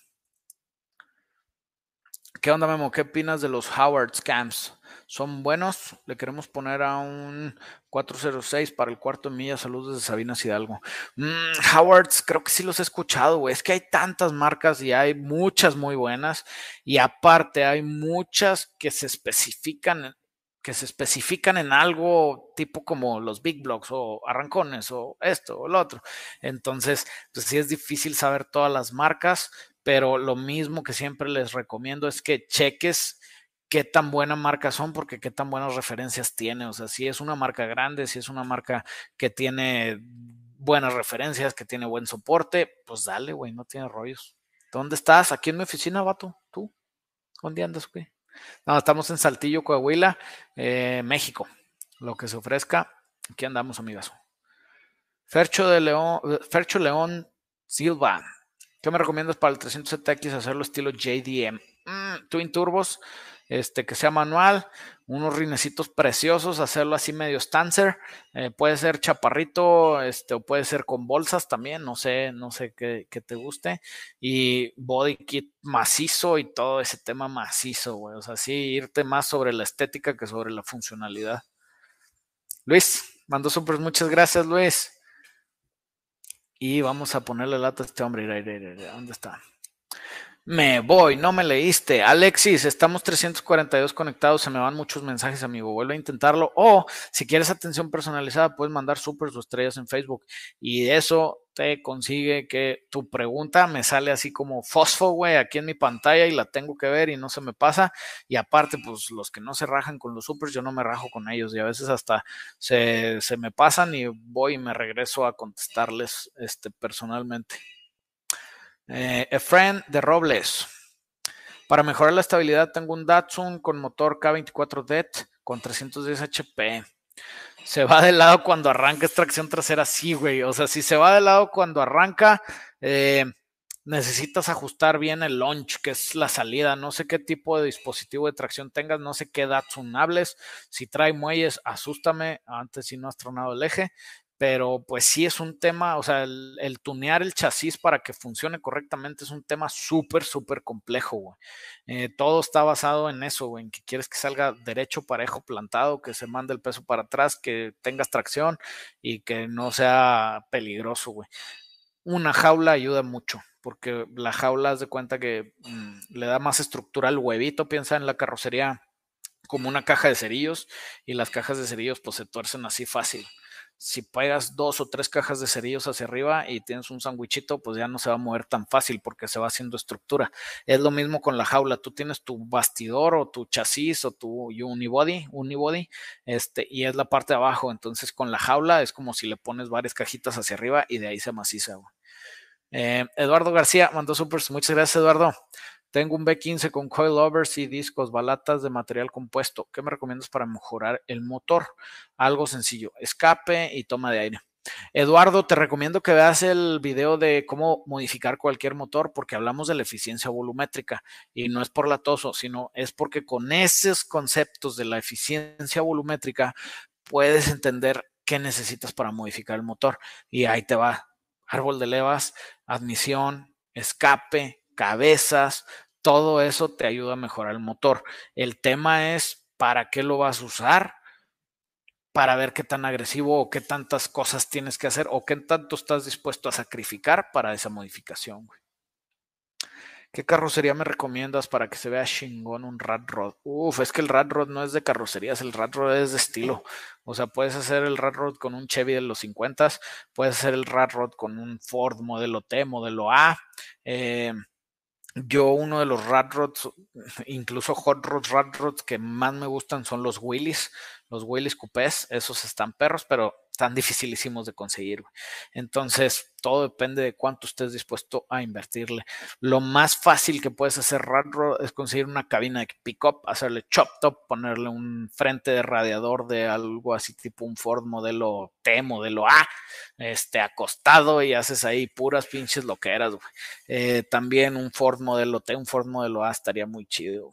¿Qué onda, Memo? ¿Qué opinas de los Howard Scams? ¿Son buenos? Le queremos poner a un 406 para el cuarto de milla. Saludos de Sabina Hidalgo. Mm, Howards, creo que sí los he escuchado, güey. Es que hay tantas marcas y hay muchas muy buenas. Y aparte, hay muchas que se especifican que se especifican en algo tipo como los big blocks o arrancones o esto o lo otro. Entonces, pues sí es difícil saber todas las marcas, pero lo mismo que siempre les recomiendo es que cheques qué tan buena marca son, porque qué tan buenas referencias tiene. O sea, si es una marca grande, si es una marca que tiene buenas referencias, que tiene buen soporte, pues dale, güey, no tiene rollos. ¿Dónde estás? Aquí en mi oficina, vato. ¿Tú? ¿Dónde andas, güey? No, estamos en Saltillo, Coahuila, eh, México. Lo que se ofrezca, aquí andamos, amigas. Fercho de León, Fercho León Silva. ¿Qué me recomiendas para el 300ZX hacerlo estilo JDM? Mm, twin turbos, este, que sea manual, unos rinecitos preciosos, hacerlo así medio stancer, eh, puede ser chaparrito, este, o puede ser con bolsas también, no sé, no sé qué, te guste, y body kit macizo y todo ese tema macizo, güey, o sea, sí, irte más sobre la estética que sobre la funcionalidad. Luis, mando super, muchas gracias, Luis. Y vamos a ponerle lata a este hombre. ¿Dónde está? Me voy, no me leíste. Alexis, estamos 342 conectados, se me van muchos mensajes, amigo. Vuelve a intentarlo. O si quieres atención personalizada, puedes mandar super o estrellas en Facebook. Y eso consigue que tu pregunta me sale así como fosfo, güey, aquí en mi pantalla y la tengo que ver y no se me pasa. Y aparte, pues los que no se rajan con los supers, yo no me rajo con ellos y a veces hasta se, me pasan y voy y me regreso a contestarles este, personalmente. Eh, Efren de Robles. Para mejorar la estabilidad tengo un Datsun con motor K24 DET con 310 HP se va de lado cuando arranca es tracción trasera, sí, güey. O sea, si se va de lado cuando arranca, eh, necesitas ajustar bien el launch, que es la salida. No sé qué tipo de dispositivo de tracción tengas, no sé qué Datsun hables. Si trae muelles, asústame antes si no has tronado el eje pero pues sí es un tema, o sea, el, tunear el chasis para que funcione correctamente es un tema súper, súper complejo, güey. Eh, todo está basado en eso, güey, en que quieres que salga derecho, parejo, plantado, que se mande el peso para atrás, que tengas tracción y que no sea peligroso, güey. Una jaula ayuda mucho, porque la jaula, haz de cuenta que mm, le da más estructura al huevito, piensa en la carrocería como una caja de cerillos y las cajas de cerillos pues se tuercen así fácil si pegas dos o tres cajas de cerillos hacia arriba y tienes un sandwichito, pues ya no se va a mover tan fácil porque se va haciendo estructura. Es lo mismo con la jaula. Tú tienes tu bastidor o tu chasis o tu unibody, unibody, este, y es la parte de abajo. Entonces con la jaula es como si le pones varias cajitas hacia arriba y de ahí se maciza. Eh, Eduardo García mandó super. Muchas gracias, Eduardo. Tengo un B15 con coilovers y discos, balatas de material compuesto. ¿Qué me recomiendas para mejorar el motor? Algo sencillo, escape y toma de aire. Eduardo, te recomiendo que veas el video de cómo modificar cualquier motor porque hablamos de la eficiencia volumétrica y no es por latoso, sino es porque con esos conceptos de la eficiencia volumétrica puedes entender qué necesitas para modificar el motor. Y ahí te va, árbol de levas, admisión, escape, cabezas, todo eso te ayuda a mejorar el motor. El tema es para qué lo vas a usar, para ver qué tan agresivo o qué tantas cosas tienes que hacer o qué tanto estás dispuesto a sacrificar para esa modificación. ¿Qué carrocería me recomiendas para que se vea chingón un Rat Rod? Uf, es que el Rat Rod no es de carrocerías, el Rat Rod es de estilo. O sea, puedes hacer el Rat Rod con un Chevy de los 50, puedes hacer el Rat Rod con un Ford modelo T, modelo A. Eh, yo uno de los rat rods, incluso hot rods, rat rods que más me gustan son los Willys, los Willys coupés, esos están perros, pero están dificilísimos de conseguir. Entonces, todo depende de cuánto estés dispuesto a invertirle. Lo más fácil que puedes hacer raro es conseguir una cabina de pick-up, hacerle chop top, ponerle un frente de radiador de algo así tipo un Ford modelo T, modelo A, este, acostado y haces ahí puras pinches loqueras. Eh, también un Ford modelo T, un Ford modelo A estaría muy chido.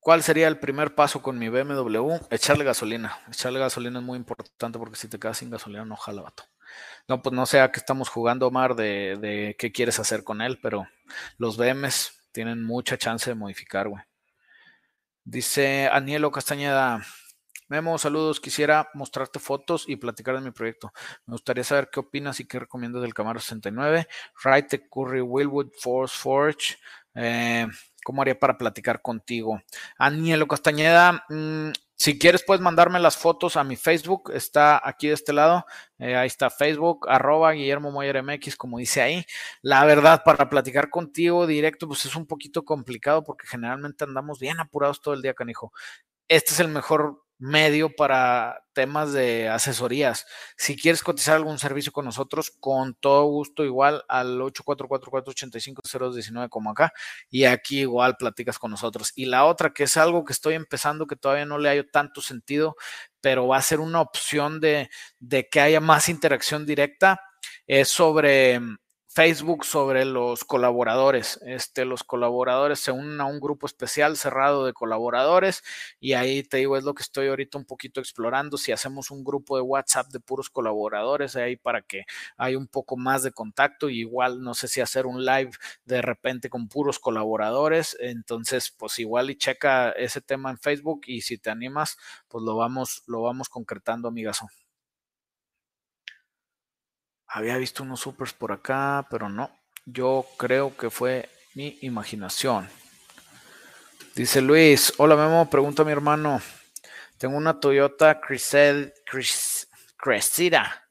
¿Cuál sería el primer paso con mi BMW? Echarle gasolina. Echarle gasolina es muy importante porque si te quedas sin gasolina no jala, vato. No, pues no sé a qué estamos jugando, Omar, de, de qué quieres hacer con él, pero los BMs tienen mucha chance de modificar, güey. Dice Anielo Castañeda. Memo, saludos. Quisiera mostrarte fotos y platicar de mi proyecto. Me gustaría saber qué opinas y qué recomiendas del Camaro 69. Right Curry Willwood Force Forge. Eh, ¿Cómo haría para platicar contigo? Anielo Castañeda, mm, si quieres puedes mandarme las fotos a mi Facebook, está aquí de este lado, eh, ahí está Facebook, arroba Guillermo Moyer como dice ahí. La verdad, para platicar contigo directo, pues es un poquito complicado porque generalmente andamos bien apurados todo el día, canijo. Este es el mejor medio para temas de asesorías. Si quieres cotizar algún servicio con nosotros, con todo gusto, igual al 8444-85 como acá, y aquí igual platicas con nosotros. Y la otra, que es algo que estoy empezando, que todavía no le hallo tanto sentido, pero va a ser una opción de, de que haya más interacción directa, es sobre Facebook sobre los colaboradores. Este, los colaboradores se unen a un grupo especial cerrado de colaboradores y ahí te digo, es lo que estoy ahorita un poquito explorando. Si hacemos un grupo de WhatsApp de puros colaboradores ahí para que haya un poco más de contacto, y igual no sé si hacer un live de repente con puros colaboradores. Entonces, pues igual y checa ese tema en Facebook y si te animas, pues lo vamos, lo vamos concretando, amigazo. Había visto unos supers por acá, pero no. Yo creo que fue mi imaginación. Dice Luis, hola Memo, pregunta a mi hermano. Tengo una Toyota Cressida.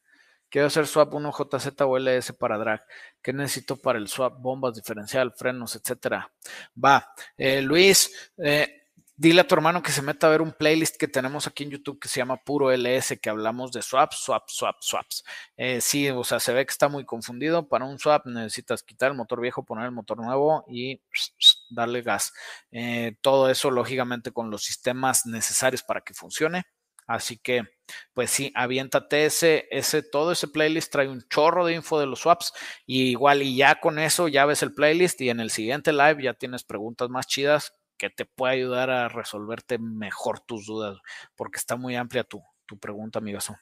Quiero hacer swap 1JZ o LS para drag. ¿Qué necesito para el swap? Bombas, diferencial, frenos, etcétera. Va. Eh, Luis, eh, Dile a tu hermano que se meta a ver un playlist que tenemos aquí en YouTube que se llama Puro LS, que hablamos de swaps, swaps, swaps, swaps. Eh, sí, o sea, se ve que está muy confundido. Para un swap necesitas quitar el motor viejo, poner el motor nuevo y darle gas. Eh, todo eso, lógicamente, con los sistemas necesarios para que funcione. Así que, pues sí, aviéntate ese, ese, todo ese playlist trae un chorro de info de los swaps. Y igual, y ya con eso ya ves el playlist y en el siguiente live ya tienes preguntas más chidas que te puede ayudar a resolverte mejor tus dudas, porque está muy amplia tu, tu pregunta, amigazo.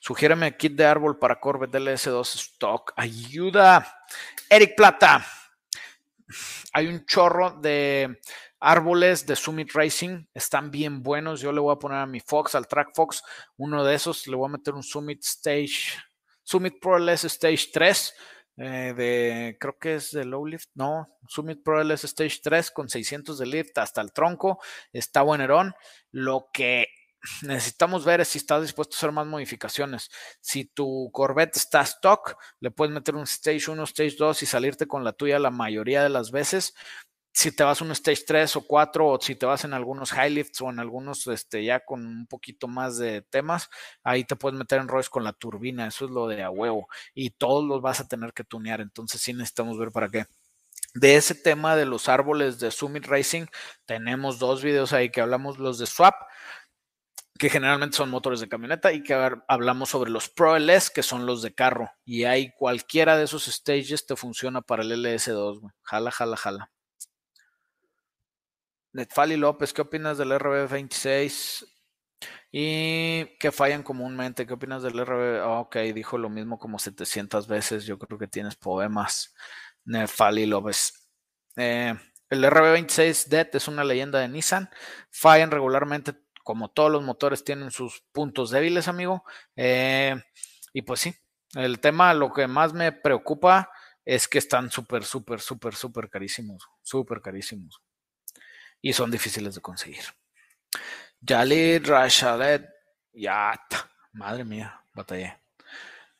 Sugiéreme kit de árbol para Corvette LS2 Stock. Ayuda. Eric Plata. Hay un chorro de árboles de Summit Racing. Están bien buenos. Yo le voy a poner a mi Fox, al Track Fox, uno de esos. Le voy a meter un Summit Stage, Summit Pro LS Stage 3 eh, de, creo que es de low lift, no, Summit Pro LS Stage 3 con 600 de lift hasta el tronco, está buenerón. Lo que necesitamos ver es si estás dispuesto a hacer más modificaciones. Si tu Corvette está stock, le puedes meter un Stage 1, Stage 2 y salirte con la tuya la mayoría de las veces si te vas a un stage 3 o 4 o si te vas en algunos high lifts o en algunos este, ya con un poquito más de temas, ahí te puedes meter en rollos con la turbina, eso es lo de a huevo y todos los vas a tener que tunear, entonces sí necesitamos ver para qué. De ese tema de los árboles de Summit Racing, tenemos dos videos ahí que hablamos los de Swap, que generalmente son motores de camioneta, y que hablamos sobre los Pro LS, que son los de carro. Y ahí cualquiera de esos stages te funciona para el LS2, Jala, jala, jala. Netfali López, ¿qué opinas del RB26? Y que fallan comúnmente, ¿qué opinas del RB? Ah, ok, dijo lo mismo como 700 veces, yo creo que tienes poemas. Netfali López. Eh, el RB26 DET es una leyenda de Nissan. Fallan regularmente, como todos los motores tienen sus puntos débiles, amigo. Eh, y pues sí, el tema, lo que más me preocupa es que están súper, súper, súper, súper carísimos. Súper carísimos y son difíciles de conseguir. Yali Rashadet, ya, madre mía, batallé.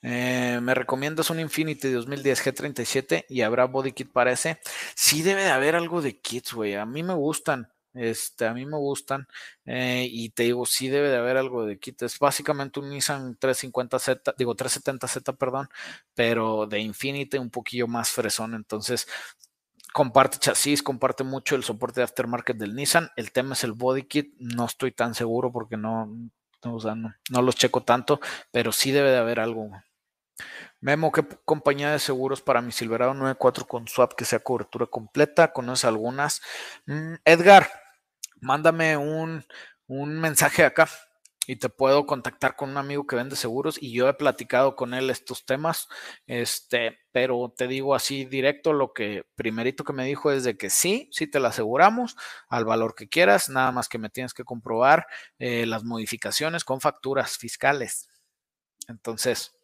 Eh, ¿Me recomiendas un Infinity 2010 G37 y habrá body kit para ese? Sí debe de haber algo de kits, güey. A mí me gustan. Este, a mí me gustan. Eh, y te digo, sí debe de haber algo de kit. Es básicamente un Nissan 350Z, digo 370Z, perdón, pero de Infinity un poquillo más fresón. Entonces, comparte chasis, comparte mucho el soporte de aftermarket del Nissan. El tema es el body kit. No estoy tan seguro porque no, no, los checo tanto, pero sí debe de haber algo. Memo, ¿qué compañía de seguros para mi Silverado 94 con swap que sea cobertura completa? ¿Conoces algunas? Mm, Edgar, mándame un, un mensaje acá y te puedo contactar con un amigo que vende seguros y yo he platicado con él estos temas, este, pero te digo así directo, lo que primerito que me dijo es de que sí, sí te la aseguramos al valor que quieras, nada más que me tienes que comprobar eh, las modificaciones con facturas fiscales. Entonces,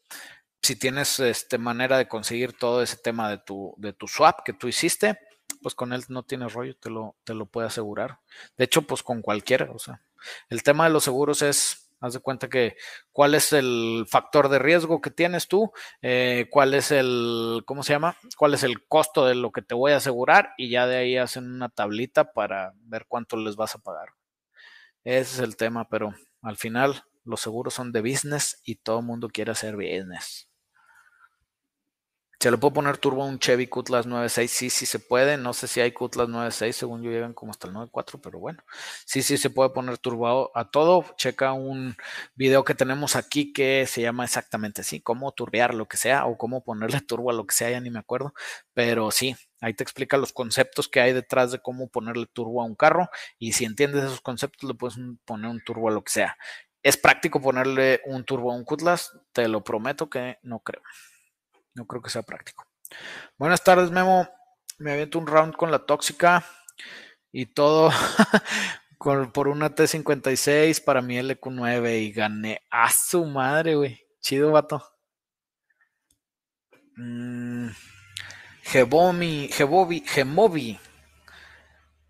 si tienes este, manera de conseguir todo ese tema de tu, de tu swap que tú hiciste, pues con él no tienes rollo, te lo, te lo puede asegurar. De hecho, pues con cualquiera, o sea, el tema de los seguros es, haz de cuenta que cuál es el factor de riesgo que tienes tú, eh, cuál es el, ¿cómo se llama? ¿Cuál es el costo de lo que te voy a asegurar? Y ya de ahí hacen una tablita para ver cuánto les vas a pagar. Ese es el tema, pero al final los seguros son de business y todo el mundo quiere hacer business. Se le puedo poner turbo a un Chevy Cutlass 96, sí, sí se puede. No sé si hay Cutlass 96, según yo llegan como hasta el 94, pero bueno, sí, sí se puede poner turbo a, todo. Checa un video que tenemos aquí que se llama exactamente así, cómo turbear lo que sea o cómo ponerle turbo a lo que sea, ya ni me acuerdo, pero sí, ahí te explica los conceptos que hay detrás de cómo ponerle turbo a un carro y si entiendes esos conceptos le puedes poner un turbo a lo que sea. ¿Es práctico ponerle un turbo a un Cutlass? Te lo prometo que no creo. No creo que sea práctico. Buenas tardes, Memo. Me aviento un round con la tóxica y todo por una T56 para mi LQ9 y gané a su madre, güey. Chido, vato. Mm, Gemovi.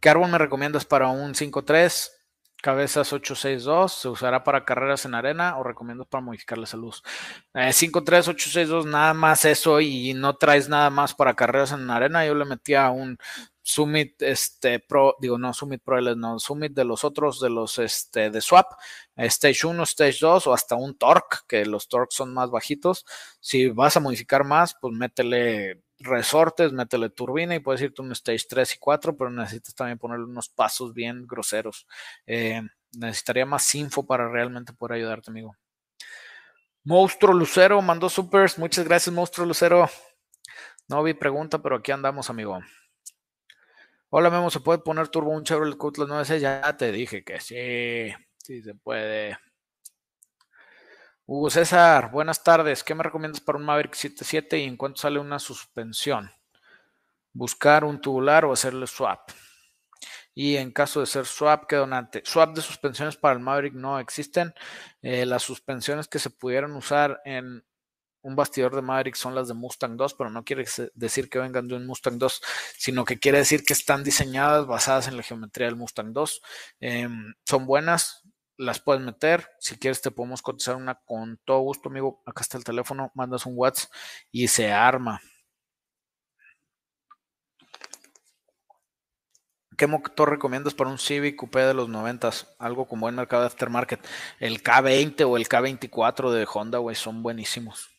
¿Qué árbol me recomiendas para un 5.3? Cabezas 862, se usará para carreras en arena o recomiendo para modificarle la luz. Eh, 53862, nada más eso y no traes nada más para carreras en arena. Yo le metía un Summit este Pro, digo no Summit Pro, no Summit de los otros de los este de Swap, Stage 1, Stage 2 o hasta un Torque, que los Torques son más bajitos. Si vas a modificar más, pues métele resortes, métele turbina y puedes irte un stage 3 y 4, pero necesitas también ponerle unos pasos bien groseros. Eh, necesitaría más info para realmente poder ayudarte, amigo. Monstruo Lucero mandó supers. Muchas gracias, Monstruo Lucero. No vi pregunta, pero aquí andamos, amigo. Hola, Memo, ¿se puede poner turbo un Chevrolet Cutlass 96? Ya te dije que sí, sí se puede. Hugo César, buenas tardes. ¿Qué me recomiendas para un Maverick 77 y en cuánto sale una suspensión? Buscar un tubular o hacerle swap. Y en caso de ser swap, ¿qué donante? Swap de suspensiones para el Maverick no existen. Eh, las suspensiones que se pudieran usar en un bastidor de Maverick son las de Mustang 2, pero no quiere decir que vengan de un Mustang 2, sino que quiere decir que están diseñadas basadas en la geometría del Mustang 2. Em, son buenas, las puedes meter. Si quieres, te podemos cotizar una con todo gusto, amigo. Acá está el teléfono, mandas un WhatsApp y se arma. ¿Qué motor recomiendas para un Civic Coupé de los 90? Algo con buen mercado de aftermarket. El K20 o el K24 de Honda, güey, son buenísimos.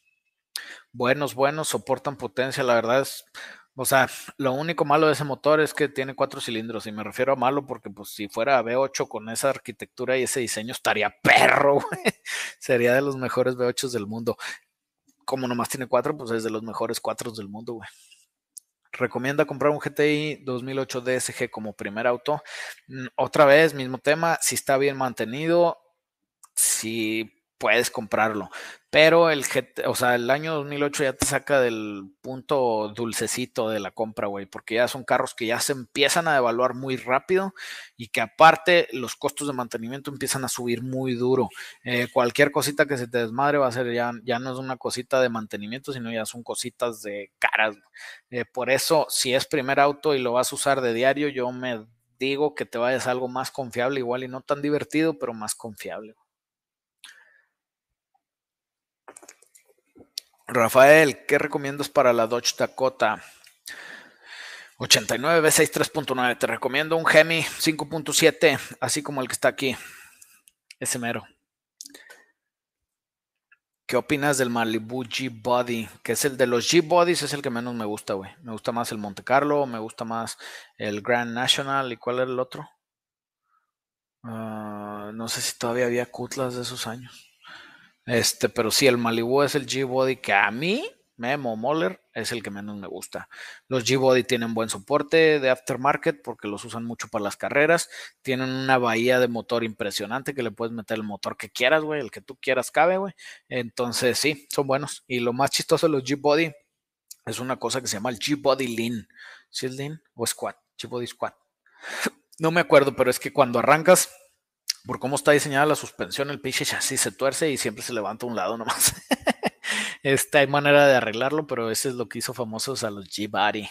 Buenos, buenos, soportan potencia. La verdad es o sea, lo único malo de ese motor es que tiene cuatro cilindros y me refiero a malo porque pues si fuera V8 con esa arquitectura y ese diseño estaría perro, güey. Sería de los mejores V8 del mundo. Como nomás tiene cuatro, pues es de los mejores cuatro del mundo, güey. Recomienda comprar un GTI 2008 DSG como primer auto. Mm, otra vez, mismo tema, si está bien mantenido, si puedes comprarlo. Pero el, o sea, el año 2008 ya te saca del punto dulcecito de la compra, güey, porque ya son carros que ya se empiezan a devaluar muy rápido y que aparte los costos de mantenimiento empiezan a subir muy duro. Eh, cualquier cosita que se te desmadre va a ser ya, ya no es una cosita de mantenimiento, sino ya son cositas de caras. Eh, por eso, si es primer auto y lo vas a usar de diario, yo me digo que te vayas a algo más confiable, igual y no tan divertido, pero más confiable. Rafael, ¿qué recomiendas para la Dodge Dakota? 89 V6 3.9. Te recomiendo un Gemi 5.7, así como el que está aquí. Ese mero. ¿Qué opinas del Malibu G-Body? Que es el de los G-Bodies, es el que menos me gusta, güey. Me gusta más el Monte Carlo, me gusta más el Grand National. ¿Y cuál era el otro? Ah, no sé si todavía había Cutlas de esos años. Este, pero sí, el Malibu es el G-Body que a mí Memo Moller es el que menos me gusta. Los G-Body tienen buen soporte de aftermarket porque los usan mucho para las carreras. Tienen una bahía de motor impresionante que le puedes meter el motor que quieras, güey. El que tú quieras cabe, güey. Entonces, sí, son buenos. Y lo más chistoso de los G-Body es una cosa que se llama el G-Body Lean. ¿Sí es Lean o Squat? G-Body Squat. No me acuerdo, pero es que cuando arrancas, por cómo está diseñada la suspensión, el pinche chasis se tuerce y siempre se levanta a un lado nomás. Este, hay manera de arreglarlo, pero ese es lo que hizo famosos a los G-Body.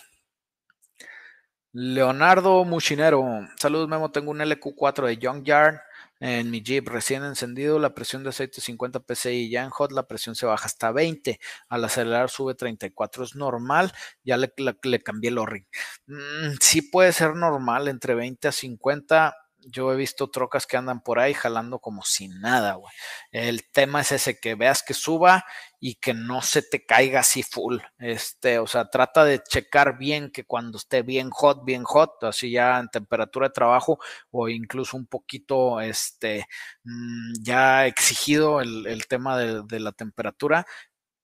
Leonardo Muchinero. Saludos, Memo. Tengo un LQ4 de Young Yard en mi Jeep recién encendido. La presión de aceite 50 PSI. Ya en hot la presión se baja hasta 20. Al acelerar sube 34. Es normal. Ya le, cambié el o-ring. Mm, sí puede ser normal entre 20 a 50 yo he visto trocas que andan por ahí jalando como sin nada, güey. El tema es ese, que veas que suba y que no se te caiga así full. Este, o sea, trata de checar bien que cuando esté bien hot, bien hot, así ya en temperatura de trabajo o incluso un poquito, este, mm, ya exigido el, tema de, de la temperatura,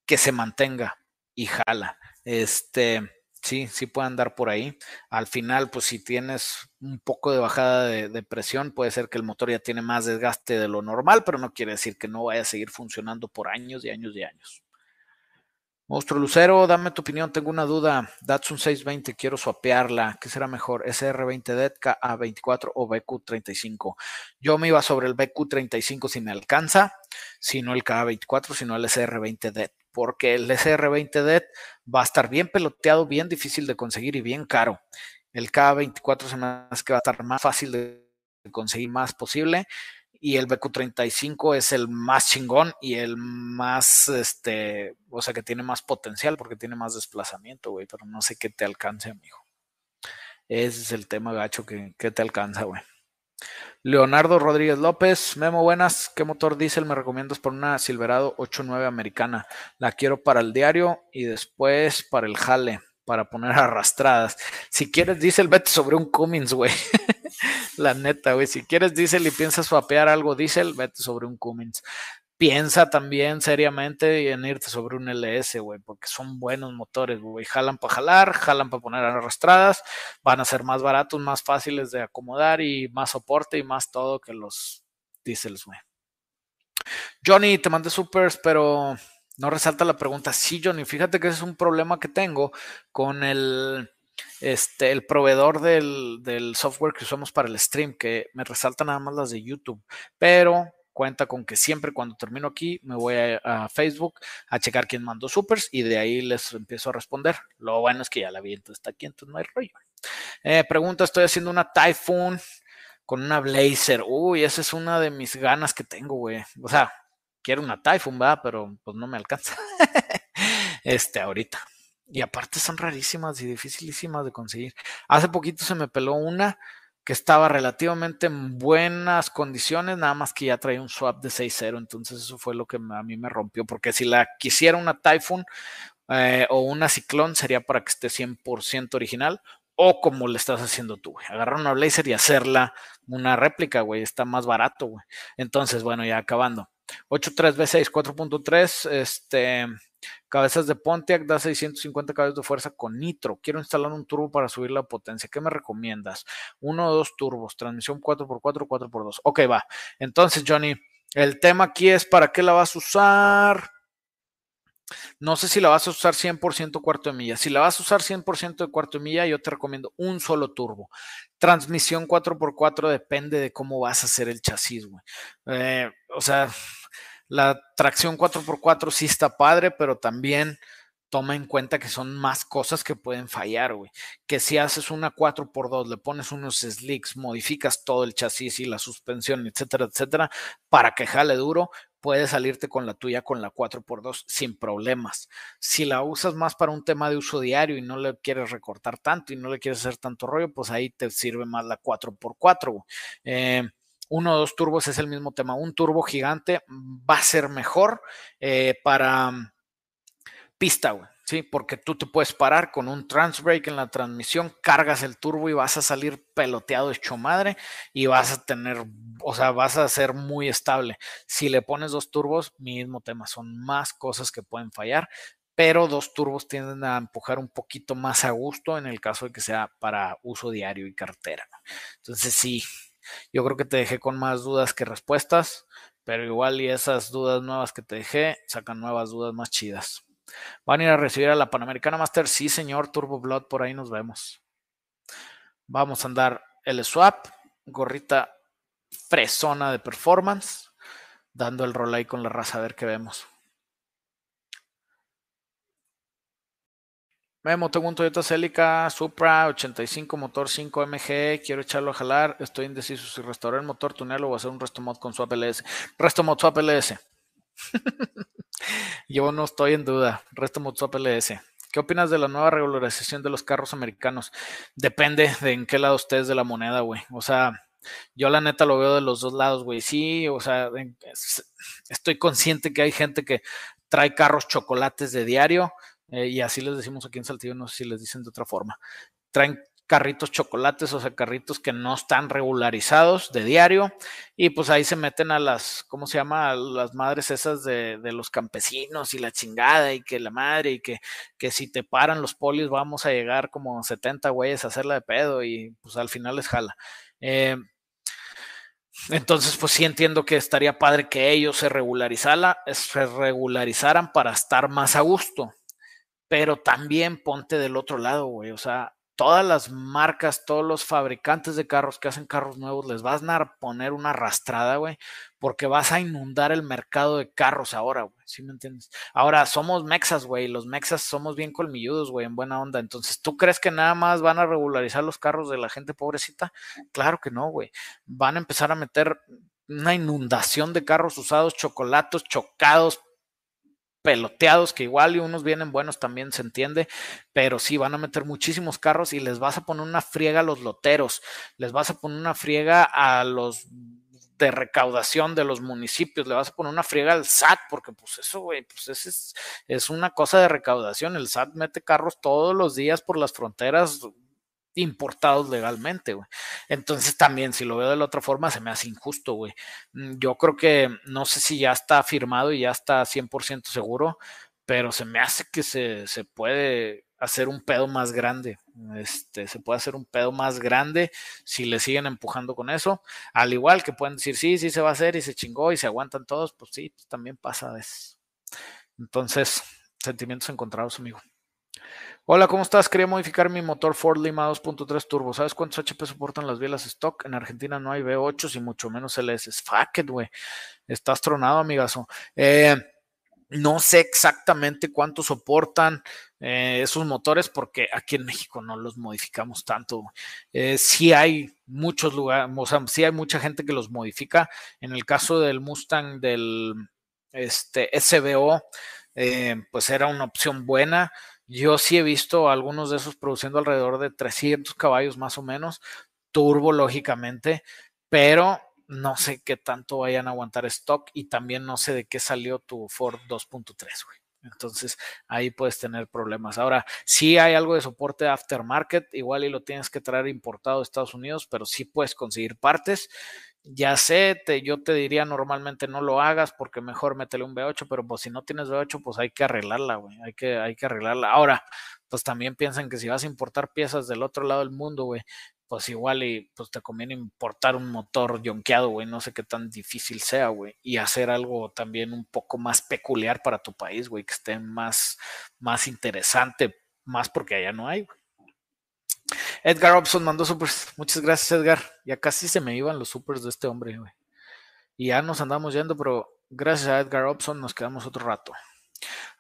que se mantenga y jala. Este, sí, sí puede andar por ahí. Al final, pues si tienes un poco de bajada de, presión, puede ser que el motor ya tiene más desgaste de lo normal, pero no quiere decir que no vaya a seguir funcionando por años y años y años. Monstruo Lucero, dame tu opinión, tengo una duda. Datsun 620, quiero swapearla. ¿Qué será mejor? ¿SR20 a 24 o BQ35? Yo me iba sobre el BQ35 si me alcanza, si no el KA24, sino el SR20 DET porque el SR20 DET va a estar bien peloteado, bien difícil de conseguir y bien caro. El K24 se me hace que va a estar más fácil de conseguir más posible y el BQ35 es el más chingón y el más, este, o sea, que tiene más potencial porque tiene más desplazamiento, güey, pero no sé qué te alcance, amigo. Ese es el tema gacho que, que te alcanza, güey. Leonardo Rodríguez López, Memo, buenas. ¿Qué motor diésel me recomiendas por una Silverado 89 americana? La quiero para el diario y después para el jale, para poner arrastradas. Si quieres diésel, vete sobre un Cummins, güey. La neta, güey. Si quieres diésel y piensas swapear algo diésel, vete sobre un Cummins piensa también seriamente en irte sobre un LS, güey, porque son buenos motores, güey. Jalan para jalar, jalan para poner arrastradas, van a ser más baratos, más fáciles de acomodar y más soporte y más todo que los diésels, güey. Johnny, te mandé supers, pero no resalta la pregunta. Sí, Johnny, fíjate que ese es un problema que tengo con el, este, el proveedor del, del software que usamos para el stream, que me resalta nada más las de YouTube, pero cuenta con que siempre cuando termino aquí me voy a, Facebook a checar quién mandó supers y de ahí les empiezo a responder. Lo bueno es que ya la vi, entonces está aquí, entonces no hay rollo. Eh, pregunta, estoy haciendo una Typhoon con una Blazer. Uy, esa es una de mis ganas que tengo, güey. O sea, quiero una Typhoon, va, pero pues no me alcanza. este, ahorita. Y aparte son rarísimas y dificilísimas de conseguir. Hace poquito se me peló una que estaba relativamente en buenas condiciones, nada más que ya traía un swap de 6.0, entonces eso fue lo que a mí me rompió, porque si la quisiera una Typhoon eh, o una Ciclón sería para que esté 100% original, o como le estás haciendo tú, güey, agarrar una Blazer y hacerla una réplica, güey, está más barato, güey. Entonces, bueno, ya acabando. 8.3 V6 4.3, este Cabezas de Pontiac da 650 caballos de fuerza con nitro. Quiero instalar un turbo para subir la potencia. ¿Qué me recomiendas? Uno o dos turbos, transmisión 4x4, 4x2. Ok, va. Entonces, Johnny, el tema aquí es para qué la vas a usar. No sé si la vas a usar 100% cuarto de milla. Si la vas a usar 100% de cuarto de milla, yo te recomiendo un solo turbo. Transmisión 4x4 depende de cómo vas a hacer el chasis, güey. Eh, o sea, la tracción 4x4 sí está padre, pero también toma en cuenta que son más cosas que pueden fallar, güey. Que si haces una 4x2, le pones unos slicks, modificas todo el chasis y la suspensión, etcétera, etcétera, para que jale duro, puedes salirte con la tuya con la 4x2 sin problemas. Si la usas más para un tema de uso diario y no le quieres recortar tanto y no le quieres hacer tanto rollo, pues ahí te sirve más la 4x4. Eh, uno o dos turbos es el mismo tema. Un turbo gigante va a ser mejor eh, para mm, pista, güey. Sí, porque tú te puedes parar con un transbrake en la transmisión, cargas el turbo y vas a salir peloteado hecho madre y vas a tener, o sea, vas a ser muy estable. Si le pones dos turbos, mismo tema, son más cosas que pueden fallar, pero dos turbos tienden a empujar un poquito más a gusto en el caso de que sea para uso diario y cartera. Entonces sí, yo creo que te dejé con más dudas que respuestas, pero igual y esas dudas nuevas que te dejé sacan nuevas dudas más chidas. ¿Van a ir a recibir a la Panamericana Master? Sí, señor Turbo Blood, por ahí nos vemos. Vamos a andar el swap, gorrita fresona de performance, dando el rol ahí con la raza a ver qué vemos. Memo, tengo un Toyota Celica Supra 85 motor 5 MG, quiero echarlo a jalar, estoy indeciso si restaurar el motor, tunelo o hacer un resto mod con swap LS. Resto mod swap LS. Yo no estoy en duda. Resto Motsop LS. ¿Qué opinas de la nueva regularización de los carros americanos? Depende de en qué lado estés de la moneda, güey. O sea, yo la neta lo veo de los dos lados, güey. Sí, o sea, estoy consciente que hay gente que trae carros chocolates de diario, eh, y así les decimos aquí en Saltillo, no sé si les dicen de otra forma. Traen carritos chocolates, o sea, carritos que no están regularizados de diario, y pues ahí se meten a las, ¿cómo se llama? A las madres esas de, de, los campesinos y la chingada, y que la madre, y que, que si te paran los polis vamos a llegar como 70 güeyes a hacerla de pedo, y pues al final les jala. Eh, entonces, pues sí entiendo que estaría padre que ellos se, regularizara, se regularizaran para estar más a gusto, pero también ponte del otro lado, güey, o sea, todas las marcas, todos los fabricantes de carros que hacen carros nuevos, les vas a poner una arrastrada, güey, porque vas a inundar el mercado de carros ahora, güey, ¿sí me entiendes? Ahora, somos mexas, güey, los mexas somos bien colmilludos, güey, en buena onda. Entonces, ¿tú crees que nada más van a regularizar los carros de la gente pobrecita? Claro que no, güey. Van a empezar a meter una inundación de carros usados, chocolatos, chocados, peloteados, que igual y unos vienen buenos también se entiende, pero sí van a meter muchísimos carros y les vas a poner una friega a los loteros, les vas a poner una friega a los de recaudación de los municipios, le vas a poner una friega al SAT, porque pues eso, güey, pues es, es una cosa de recaudación, el SAT mete carros todos los días por las fronteras importados legalmente, güey. Entonces también, si lo veo de la otra forma, se me hace injusto, güey. Mm, yo creo que no sé si ya está firmado y ya está 100% seguro, pero se me hace que se, se, puede hacer un pedo más grande. Este, se puede hacer un pedo más grande si le siguen empujando con eso. Al igual que pueden decir, sí, sí se va a hacer y se chingó y se aguantan todos, pues sí, pues también pasa eso. Entonces, sentimientos encontrados, amigo. Hola, ¿cómo estás? Quería modificar mi motor Ford Lima 2.3 turbo. ¿Sabes cuántos HP soportan las bielas stock? En Argentina no hay V8 y mucho menos LS. Fuck it, güey. Estás tronado, amigazo. Eh, no sé exactamente cuánto soportan eh, esos motores porque aquí en México no los modificamos tanto. Eh, sí hay muchos lugares, o sea, sí hay mucha gente que los modifica. En el caso del Mustang del este, SBO, pues era una opción buena yo sí he visto algunos de esos produciendo alrededor de 300 caballos más o menos, turbo lógicamente, pero no sé qué tanto vayan a aguantar stock y también no sé de qué salió tu Ford 2.3, güey. Entonces ahí puedes tener problemas. Ahora, sí hay algo de soporte aftermarket, igual y lo tienes que traer importado de Estados Unidos, pero sí puedes conseguir partes. Ya sé, te, yo te diría normalmente no lo hagas porque mejor métele un V8, pero pues si no tienes V8, pues hay que arreglarla, güey. Hay que, hay que arreglarla. Ahora, pues también piensan que si vas a importar piezas del otro lado del mundo, güey, pues igual y pues te conviene importar un motor yonqueado, güey, no sé qué tan difícil sea, güey, y hacer algo también un poco más peculiar para tu país, güey, que esté más, más interesante, más porque allá no hay, güey. Edgar Robson mandó supers. Muchas gracias, Edgar. Ya casi se me iban los supers de este hombre, güey. Y ya nos andamos yendo, pero gracias a Edgar Robson nos quedamos otro rato.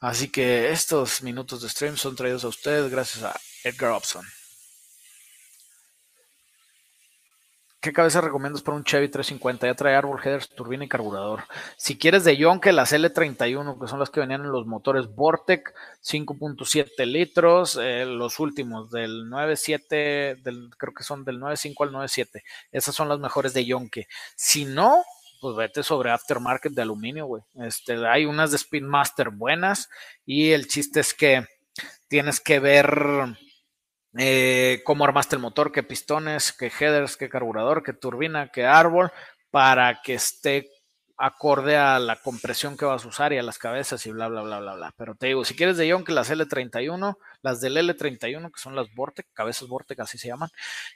Así que estos minutos de stream son traídos a ustedes gracias a Edgar Robson. ¿Qué cabeza recomiendas para un Chevy 350? Ya trae árbol, headers, turbina y carburador. Si quieres de Yonke, las L31, que son las que venían en los motores Vortec, 5.7 litros, eh, los últimos del 9.7, del, creo que son del 9.5 al 9.7. Esas son las mejores de Yonke. Si no, pues vete sobre aftermarket de aluminio, güey. Este, hay unas de Speedmaster buenas y el chiste es que tienes que ver eh, cómo armaste el motor, qué pistones, qué headers, qué carburador, qué turbina, qué árbol, para que esté acorde a la compresión que vas a usar y a las cabezas y bla, bla, bla, bla, bla. Pero te digo, si quieres de que las L31, las del L31, que son las Vortec, cabezas Vortec, así se llaman,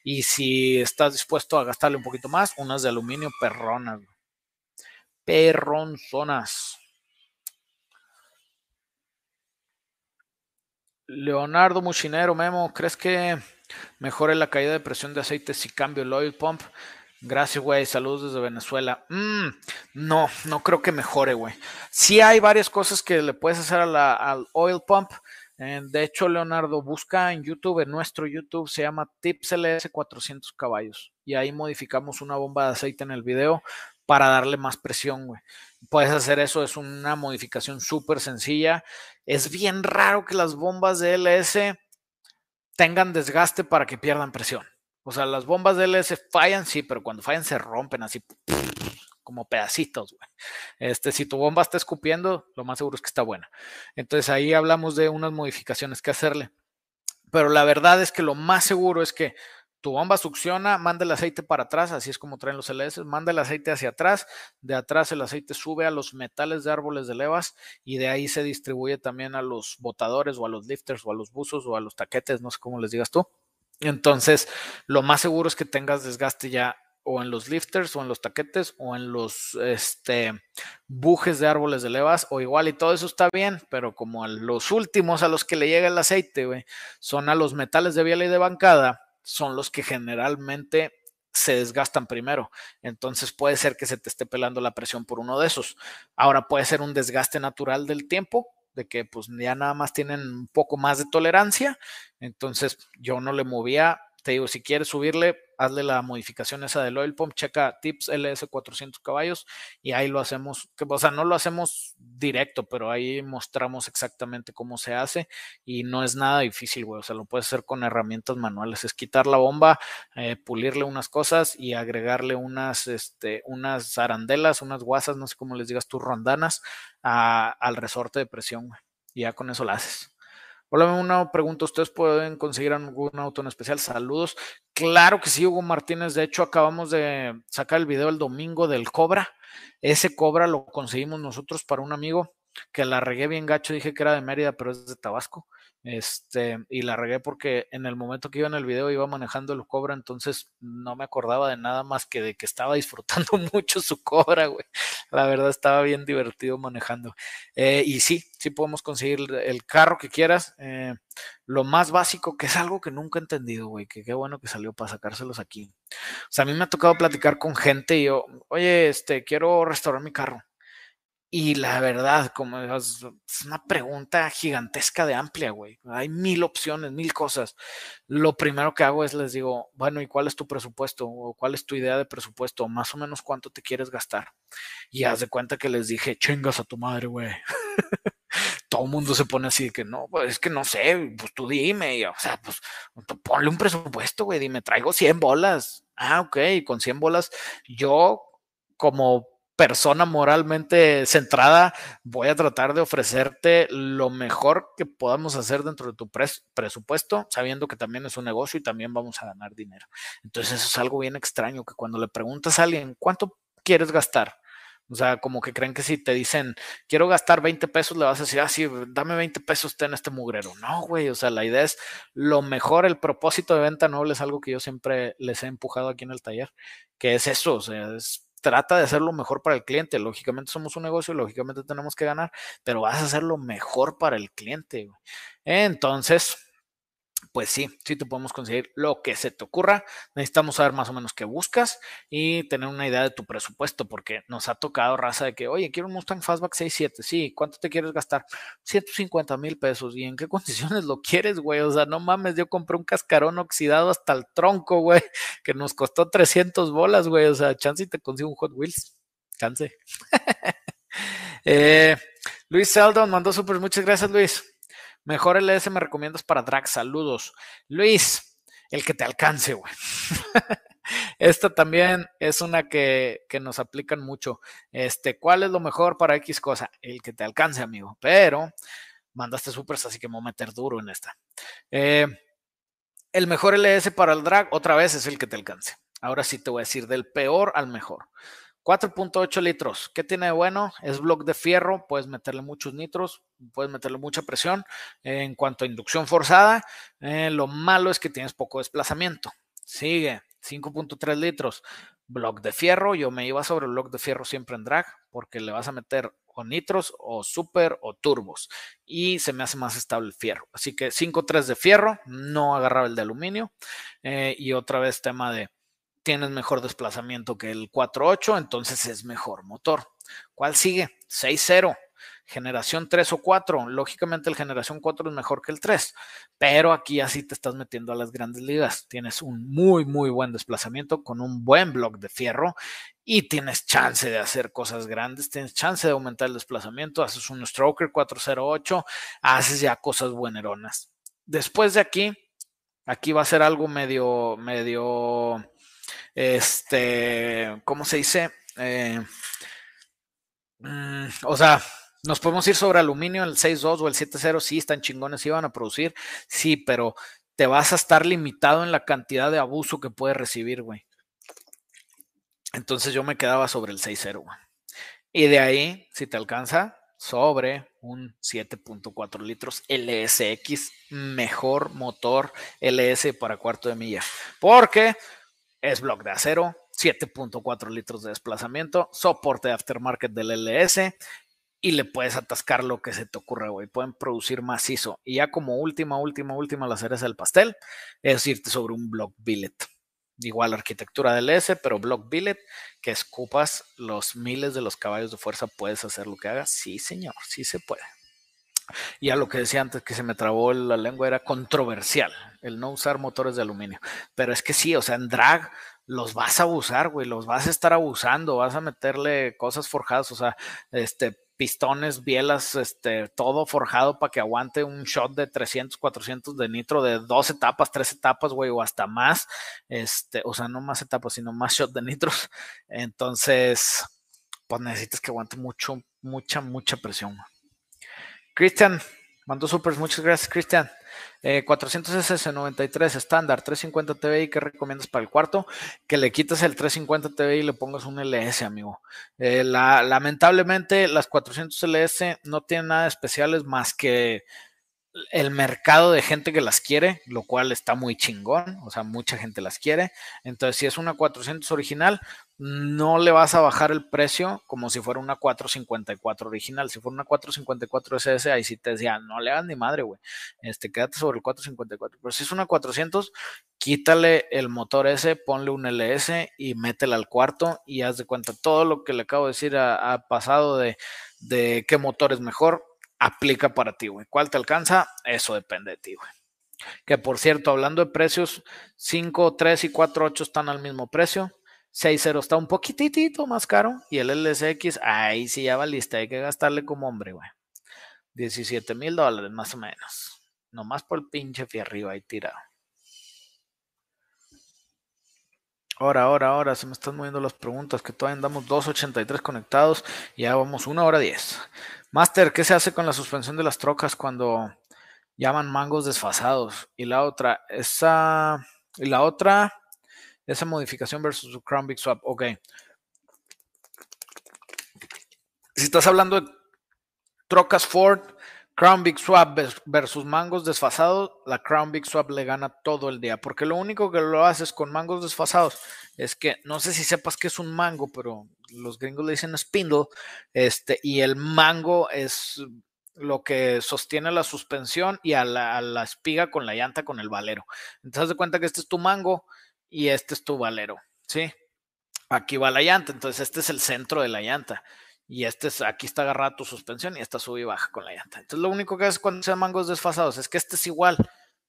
y si estás dispuesto a gastarle un poquito más, unas de aluminio perronas. Perronzonas. Leonardo Muchinero, Memo, ¿crees que mejore la caída de presión de aceite si cambio el oil pump? Gracias, güey. Saludos desde Venezuela. Mm, no, no creo que mejore, güey. Sí hay varias cosas que le puedes hacer al oil pump. Eh, de hecho, Leonardo, busca en YouTube, en nuestro YouTube, se llama Tips LS 400 caballos. Y ahí modificamos una bomba de aceite en el video para darle más presión, güey. Puedes hacer eso, es una modificación súper sencilla. Es bien raro que las bombas de LS tengan desgaste para que pierdan presión. O sea, las bombas de LS fallan, sí, pero cuando fallan se rompen así como pedacitos, güey. Este, si tu bomba está escupiendo, lo más seguro es que está buena. Entonces ahí hablamos de unas modificaciones que hacerle. Pero la verdad es que lo más seguro es que tu bomba succiona, manda el aceite para atrás, así es como traen los LS, manda el aceite hacia atrás, de atrás el aceite sube a los metales de árboles de levas y de ahí se distribuye también a los botadores o a los lifters o a los buzos o a los taquetes, no sé cómo les digas tú. Entonces, lo más seguro es que tengas desgaste ya o en los lifters o en los taquetes o en los este, bujes de árboles de levas o igual y todo eso está bien, pero como a los últimos a los que le llega el aceite, son a los metales de biela y de bancada, son los que generalmente se desgastan primero. Entonces puede ser que se te esté pelando la presión por uno de esos. Ahora puede ser un desgaste natural del tiempo, de que pues ya nada más tienen un poco más de tolerancia. Entonces yo no le movía te digo, si quieres subirle, hazle la modificación esa del oil pump, checa tips LS 400 caballos y ahí lo hacemos, o sea, no lo hacemos directo, pero ahí mostramos exactamente cómo se hace y no es nada difícil, güey, o sea, lo puedes hacer con herramientas manuales, es quitar la bomba, eh, pulirle unas cosas y agregarle unas, este, unas arandelas, unas guasas, no sé cómo les digas tú, rondanas al resorte de presión, güey, y ya con eso la haces. Hola, una pregunta, ¿ustedes pueden conseguir algún auto en especial? Saludos. Claro que sí, Hugo Martínez. De hecho, acabamos de sacar el video el domingo del Cobra. Ese Cobra lo conseguimos nosotros para un amigo que la regué bien gacho. Dije que era de Mérida, pero es de Tabasco. Este, y la regué porque en el momento que iba en el video iba manejando el cobra, entonces no me acordaba de nada más que de que estaba disfrutando mucho su cobra, güey. La verdad estaba bien divertido manejando. Eh, y sí, sí podemos conseguir el carro que quieras. Eh, lo más básico, que es algo que nunca he entendido, güey, que qué bueno que salió para sacárselos aquí. O sea, a mí me ha tocado platicar con gente y yo, oye, este, quiero restaurar mi carro y la verdad, como es una pregunta gigantesca de amplia, güey. Hay mil opciones, mil cosas. Lo primero que hago es les digo, bueno, ¿y cuál es tu presupuesto? ¿O cuál es tu idea de presupuesto? Más o menos cuánto te quieres gastar. Y haz de cuenta que les dije, chingas a tu madre, güey. Todo el mundo se pone así que no, pues es que no sé, pues tú dime, o sea, pues ponle un presupuesto, güey, dime, traigo 100 bolas. Ah, ok, con 100 bolas, yo como persona moralmente centrada, voy a tratar de ofrecerte lo mejor que podamos hacer dentro de tu presupuesto, sabiendo que también es un negocio y también vamos a ganar dinero. Entonces eso es algo bien extraño, que cuando le preguntas a alguien, ¿cuánto quieres gastar? O sea, como que creen que si te dicen, quiero gastar 20 pesos, le vas a decir, ah, sí, dame 20 pesos, ten este mugrero. No, güey, o sea, la idea es lo mejor, el propósito de venta noble es algo que yo siempre les he empujado aquí en el taller, que es eso, o sea, es trata de hacer lo mejor para el cliente. Lógicamente somos un negocio, lógicamente tenemos que ganar, pero vas a hacer lo mejor para el cliente. Entonces, pues sí, sí te podemos conseguir lo que se te ocurra. Necesitamos saber más o menos qué buscas y tener una idea de tu presupuesto, porque nos ha tocado raza de que, oye, quiero un Mustang Fastback 6.7, sí, ¿cuánto te quieres gastar? 150 mil pesos. ¿Y en qué condiciones lo quieres, güey? O sea, no mames, yo compré un cascarón oxidado hasta el tronco, güey, que nos costó 300 bolas, güey. O sea, chance y te consigo un Hot Wheels. Chance. eh, Luis Seldon mandó súper, muchas gracias, Luis. Mejor LS me recomiendas para drag. Saludos. Luis, el que te alcance, güey. Esta también es una que, nos aplican mucho. Este, ¿cuál es lo mejor para X cosa? El que te alcance, amigo. Pero mandaste supers, así que me voy a meter duro en esta. Eh, el mejor LS para el drag, otra vez, es el que te alcance. Ahora sí te voy a decir del peor al mejor. 4.8 litros. ¿Qué tiene de bueno? Es bloque de fierro, puedes meterle muchos nitros, puedes meterle mucha presión. En cuanto a inducción forzada, eh, lo malo es que tienes poco desplazamiento. Sigue, 5.3 litros. Block de fierro, yo me iba sobre el block de fierro siempre en drag, porque le vas a meter o nitros o super o turbos y se me hace más estable el fierro. Así que 5.3 de fierro, no agarraba el de aluminio. Eh, y otra vez tema de tienes mejor desplazamiento que el 4.8, entonces es mejor motor. ¿Cuál sigue? 6.0. Generación 3 o 4. Lógicamente el generación 4 es mejor que el 3, pero aquí así te estás metiendo a las grandes ligas. Tienes un muy, muy buen desplazamiento con un buen block de fierro y tienes chance de hacer cosas grandes, tienes chance de aumentar el desplazamiento, haces un stroker 408, haces ya cosas bueneronas. Después de aquí, aquí va a ser algo medio, medio este, ¿cómo se dice? Eh, mm, o sea, nos podemos ir sobre aluminio, el 6.2 o el 7.0, sí, están chingones, iban a producir, sí, pero te vas a estar limitado en la cantidad de abuso que puedes recibir, güey. Entonces yo me quedaba sobre el 6.0, Y de ahí, si te alcanza, sobre un 7.4 litros LSX, mejor motor LS para cuarto de milla. Porque es bloque de acero, 7.4 litros de desplazamiento, soporte de aftermarket del LS y le puedes atascar lo que se te ocurra, güey. Pueden producir macizo. Y ya como última, última, última, la cereza del pastel, es irte sobre un block billet. Igual arquitectura del S, pero block billet, que escupas los miles de los caballos de fuerza, puedes hacer lo que hagas. Sí, señor, sí se puede. Y a lo que decía antes que se me trabó la lengua era controversial el no usar motores de aluminio. Pero es que sí, o sea, en drag los vas a abusar, güey, los vas a estar abusando, vas a meterle cosas forjadas, o sea, este, pistones, bielas, este, todo forjado para que aguante un shot de 300, 400 de nitro de dos etapas, tres etapas, güey, o hasta más, este, o sea, no más etapas, sino más shot de nitros. Entonces, pues necesitas que aguante mucho, mucha, mucha presión. Cristian, mandó supers, muchas gracias, Cristian. 400 400SS93 estándar, 350 TBI, ¿qué recomiendas para el cuarto? Que le quites el 350 TBI y le pongas un LS, amigo. Eh, lamentablemente, las 400 LS no tienen nada especiales más que el mercado de gente que las quiere, lo cual está muy chingón, o sea, mucha gente las quiere. Entonces, si es una 400 original, no le vas a bajar el precio como si fuera una 454 original. Si fuera una 454 SS, ahí sí te decía, no le hagas ni madre, güey. Este, quédate sobre el 454. Pero si es una 400, quítale el motor S, ponle un LS y métela al cuarto y haz de cuenta todo lo que le acabo de decir ha, pasado de, de qué motor es mejor aplica para ti, güey. ¿Cuál te alcanza? Eso depende de ti, güey. Que por cierto, hablando de precios, 5, 3 y 4, 8 están al mismo precio. 6.0 está un poquitito más caro. Y el LSX, ahí sí ya va lista. Hay que gastarle como hombre, güey. 17 mil dólares más o menos. Nomás por el pinche arriba ahí tirado. Ahora, ahora, ahora, se me están moviendo las preguntas, que todavía andamos 2.83 conectados y ya vamos 1 hora 10. Master, ¿qué se hace con la suspensión de las trocas cuando llaman mangos desfasados? Y la otra, esa, y la otra, esa modificación versus Crown Big Swap. Ok. Si estás hablando de trocas Ford, Crown Big Swap versus mangos desfasados, la Crown Big Swap le gana todo el día, porque lo único que lo haces con mangos desfasados es que no sé si sepas que es un mango, pero los gringos le dicen spindle, este, y el mango es lo que sostiene la suspensión y a la, espiga con la llanta con el valero. Entonces, de cuenta que este es tu mango y este es tu valero, ¿sí? Aquí va la llanta, entonces este es el centro de la llanta. Y este es, aquí está agarrada tu suspensión y esta sube y baja con la llanta. Entonces, lo único que haces cuando sean mangos desfasados es que este es igual,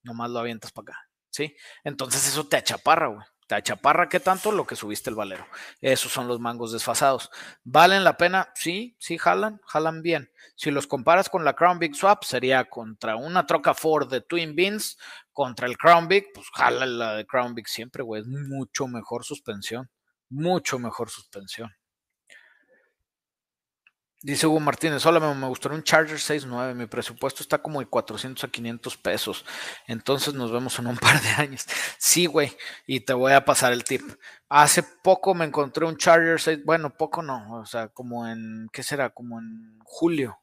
nomás lo avientas para acá, ¿sí? Entonces, eso te achaparra, güey. Te achaparra, ¿qué tanto? Lo que subiste el valero. Esos son los mangos desfasados. ¿Valen la pena? Sí, sí, jalan, jalan bien. Si los comparas con la Crown Big Swap, sería contra una troca Ford de Twin Beans, contra el Crown Big, pues jala la de Crown Big siempre, güey. Es mucho mejor suspensión. Mucho mejor suspensión. Dice Hugo Martínez, hola, me, gustaría un Charger 6.9, mi presupuesto está como de 400 a 500 pesos, entonces nos vemos en un par de años. Sí, güey, y te voy a pasar el tip. Hace poco me encontré un Charger 6, bueno, poco no, o sea, como en, ¿qué será? Como en julio.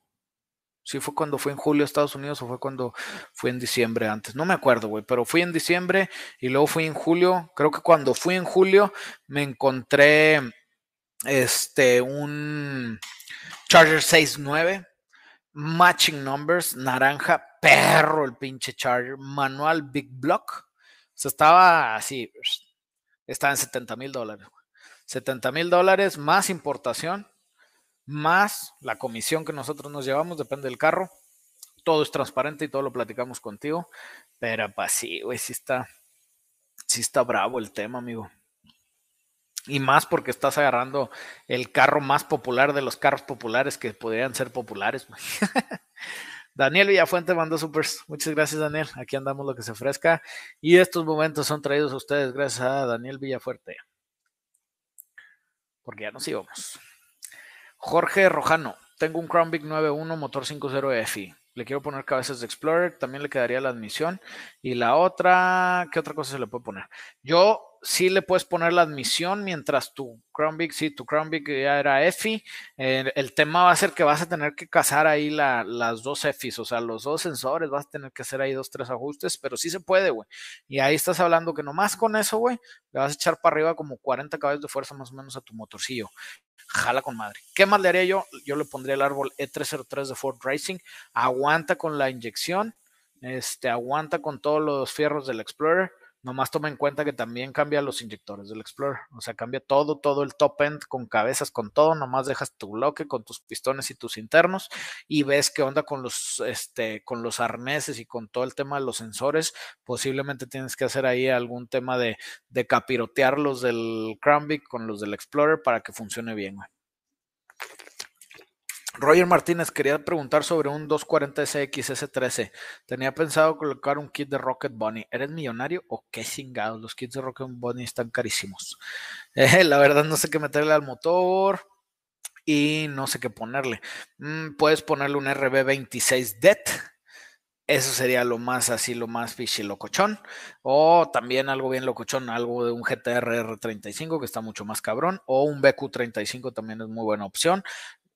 Sí, fue cuando fui en julio a Estados Unidos o fue cuando fui en diciembre antes. No me acuerdo, güey, pero fui en diciembre y luego fui en julio. Creo que cuando fui en julio me encontré este un Charger 6.9, matching numbers, naranja, perro el pinche Charger, manual Big Block. O sea, estaba así, estaba en 70 mil dólares. 70 mil dólares más importación, más la comisión que nosotros nos llevamos, depende del carro. Todo es transparente y todo lo platicamos contigo. Pero pues sí, güey, sí está, sí está bravo el tema, amigo. Y más porque estás agarrando el carro más popular de los carros populares que podrían ser populares. Daniel Villafuente mandó supers. Muchas gracias, Daniel. Aquí andamos lo que se ofrezca. Y estos momentos son traídos a ustedes gracias a Daniel Villafuerte. Porque ya nos íbamos. Jorge Rojano. Tengo un Crown Big 91 motor 5.0 FI. Le quiero poner cabezas de Explorer. También le quedaría la admisión. Y la otra, ¿qué otra cosa se le puede poner? Yo sí le puedes poner la admisión mientras tu Crown sí, tu Crown Big ya era EFI. el tema va a ser que vas a tener que casar ahí las dos EFIs, o sea, los dos sensores, vas a tener que hacer ahí dos, tres ajustes, pero sí se puede, güey. Y ahí estás hablando que nomás con eso, güey, le vas a echar para arriba como 40 caballos de fuerza más o menos a tu motorcillo. Jala con madre. ¿Qué más le haría yo? Yo le pondría el árbol E303 de Ford Racing. Aguanta con la inyección. Este, aguanta con todos los fierros del Explorer Nomás toma en cuenta que también cambia los inyectores del Explorer. O sea, cambia todo, todo el top end con cabezas, con todo. Nomás dejas tu bloque con tus pistones y tus internos y ves qué onda con los, este, con los arneses y con todo el tema de los sensores. Posiblemente tienes que hacer ahí algún tema de, de capirotear los del Crown con los del Explorer para que funcione bien. Roger Martínez quería preguntar sobre un 240SX S13. Tenía pensado colocar un kit de Rocket Bunny. ¿Eres millonario o qué chingados? Los kits de Rocket Bunny están carísimos. Eh, la verdad no sé qué meterle al motor y no sé qué ponerle. Mm, puedes ponerle un RB26 DET. Eso sería lo más así, lo más fishy locochón. O también algo bien locochón, algo de un GTR R35 que está mucho más cabrón. O un BQ35 también es muy buena opción.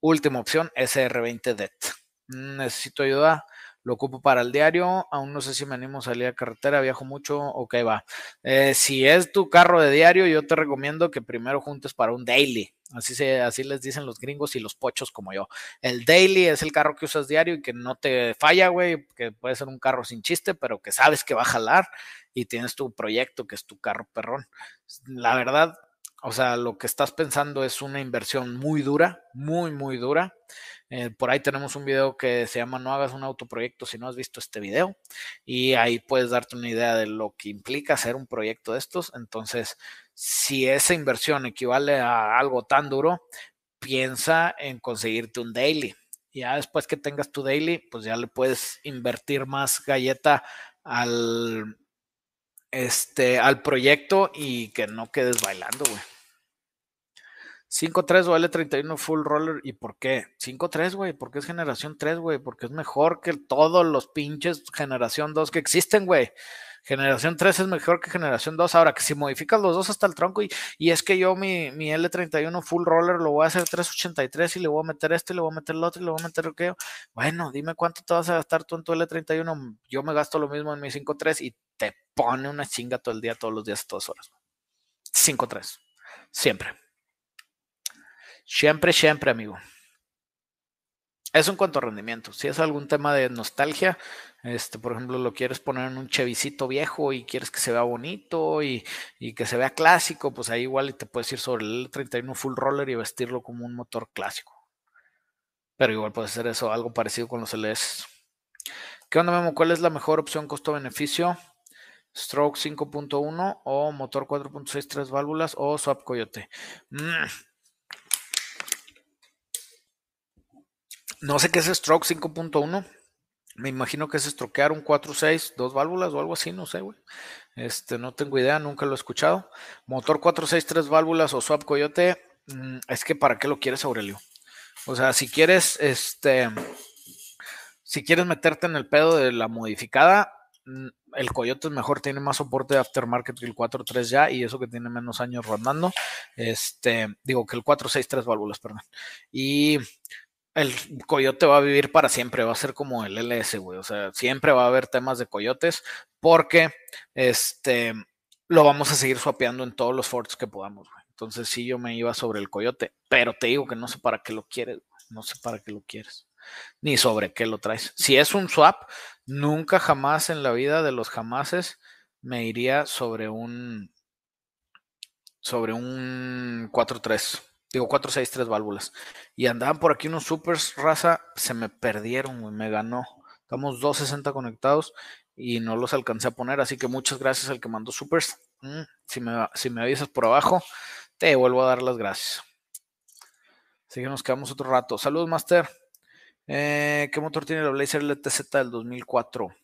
Última opción, SR20 DET. Necesito ayuda, lo ocupo para el diario, aún no sé si me animo a salir a carretera, viajo mucho, ok, va. Eh, si es tu carro de diario, yo te recomiendo que primero juntes para un daily. Así, se, así les dicen los gringos y los pochos como yo. El daily es el carro que usas diario y que no te falla, güey, que puede ser un carro sin chiste, pero que sabes que va a jalar y tienes tu proyecto que es tu carro perrón. La verdad, o sea, lo que estás pensando es una inversión muy dura, muy, muy dura. Eh, por ahí tenemos un video que se llama No hagas un autoproyecto si no has visto este video. Y ahí puedes darte una idea de lo que implica hacer un proyecto de estos. Entonces, si esa inversión equivale a algo tan duro, piensa en conseguirte un daily. Ya después que tengas tu daily, pues ya le puedes invertir más galleta al, este, al proyecto y que no quedes bailando, güey. 5.3 o L31 full roller. ¿Y por qué? 5.3, güey. Porque es generación 3, güey. Porque es mejor que todos los pinches generación 2 que existen, güey. Generación 3 es mejor que generación 2. Ahora que si modificas los dos hasta el tronco y, y es que yo mi, mi, L31 full roller lo voy a hacer 383 y le voy a meter este, le voy a meter el otro y le voy a meter el Bueno, dime cuánto te vas a gastar tú en tu L31. Yo me gasto lo mismo en mi 5.3 y te pone una chinga todo el día, todos los días, todas horas. 5.3. Siempre. Siempre, siempre, amigo. Eso en cuanto a rendimiento. Si es algún tema de nostalgia, este, por ejemplo, lo quieres poner en un chevicito viejo y quieres que se vea bonito y, que se vea clásico, pues ahí igual te puedes ir sobre el L31 full roller y vestirlo como un motor clásico. Pero igual puede ser eso, algo parecido con los LS. ¿Qué onda, Memo? ¿Cuál es la mejor opción costo-beneficio? Stroke 5.1 o motor 4.6 3 válvulas o Swap Coyote. Mm. No sé qué es Stroke 5.1. Me imagino que es estroquear un 4.6, dos válvulas o algo así, no sé, güey. Este, no tengo idea, nunca lo he escuchado. Motor 4.6, tres válvulas o Swap Coyote. Mm, es que para qué lo quieres, Aurelio. O sea, si quieres, este, si quieres meterte en el pedo de la modificada, mm, el Coyote es mejor, tiene más soporte de aftermarket que el 4.3 ya, y eso que tiene menos años rondando. Este, digo que el 4.6 tres válvulas, perdón. Y el coyote va a vivir para siempre, va a ser como el LS, güey. O sea, siempre va a haber temas de coyotes porque este lo vamos a seguir swapeando en todos los forts que podamos, güey. Entonces sí yo me iba sobre el coyote, pero te digo que no sé para qué lo quieres, no sé para qué lo quieres, ni sobre qué lo traes. Si es un swap, nunca jamás en la vida de los jamases me iría sobre un sobre un 4-3 digo 463 válvulas. Y andaban por aquí unos supers, raza, se me perdieron, me ganó. Estamos 260 conectados y no los alcancé a poner, así que muchas gracias al que mandó supers. Mm, si, me, si me avisas por abajo, te vuelvo a dar las gracias. Así que nos quedamos otro rato. Saludos, Master. Eh, ¿Qué motor tiene la Blazer LTZ del 2004?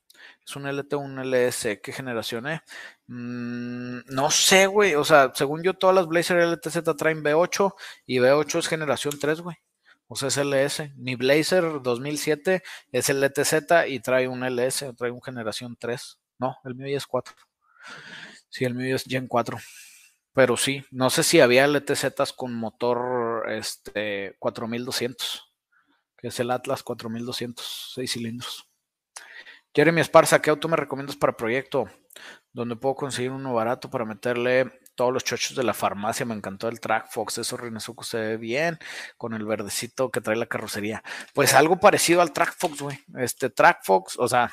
Es un LT un LS. ¿Qué generación, eh? Mm, no sé, güey. O sea, según yo, todas las Blazer LTZ traen V8 y V8 es generación 3, güey. O sea, es LS. Mi Blazer 2007 es LTZ y trae un LS, trae un generación 3. No, el mío ya es 4. Sí, el mío es Gen 4. Pero sí, no sé si había LTZs con motor este 4200, que es el Atlas 4200, 6 cilindros. Jeremy Esparza, ¿qué auto me recomiendas para proyecto? Donde puedo conseguir uno barato para meterle todos los chochos de la farmacia. Me encantó el Track Fox, eso Rinesuco se ve bien con el verdecito que trae la carrocería. Pues algo parecido al Track Fox, güey. Este Track Fox, o sea,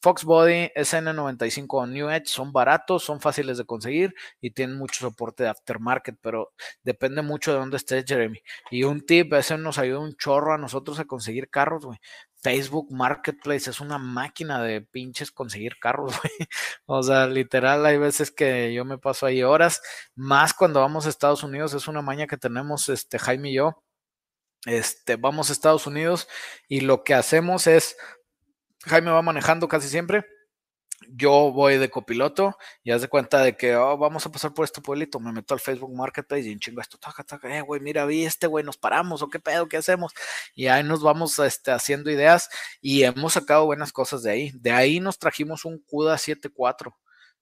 Fox Body, SN95 o New Edge son baratos, son fáciles de conseguir y tienen mucho soporte de aftermarket, pero depende mucho de dónde estés, Jeremy. Y un tip, ese nos ayuda un chorro a nosotros a conseguir carros, güey. Facebook Marketplace es una máquina de pinches conseguir carros, güey. O sea, literal, hay veces que yo me paso ahí horas, más cuando vamos a Estados Unidos, es una maña que tenemos, este, Jaime y yo. Este, vamos a Estados Unidos y lo que hacemos es Jaime va manejando casi siempre. Yo voy de copiloto y haz de cuenta de que oh, vamos a pasar por este pueblito. Me meto al Facebook Marketplace y en chingo esto, taca, taca, eh, güey, mira, vi este, güey, nos paramos o qué pedo, qué hacemos. Y ahí nos vamos este, haciendo ideas y hemos sacado buenas cosas de ahí. De ahí nos trajimos un CUDA 74.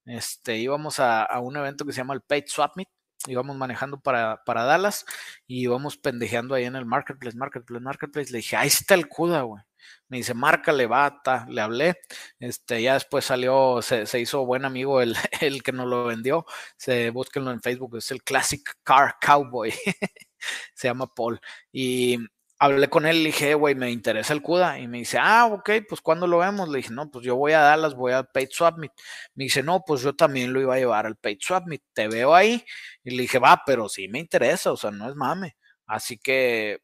Este, íbamos a, a un evento que se llama el Page Swap Meet íbamos manejando para, para Dallas y íbamos pendejeando ahí en el Marketplace, Marketplace, Marketplace. Le dije, ahí está el CUDA, güey. Me dice, márcale, bata, le hablé. Este, ya después salió, se, se hizo buen amigo el, el, que nos lo vendió. Se, búsquenlo en Facebook, es el Classic Car Cowboy. se llama Paul. Y hablé con él, le dije, güey, me interesa el CUDA. Y me dice, ah, ok, pues cuando lo vemos? Le dije, no, pues yo voy a Dallas, voy al Page Swap Me dice, no, pues yo también lo iba a llevar al Page Swap Te veo ahí. Y le dije, va, pero sí me interesa, o sea, no es mame. Así que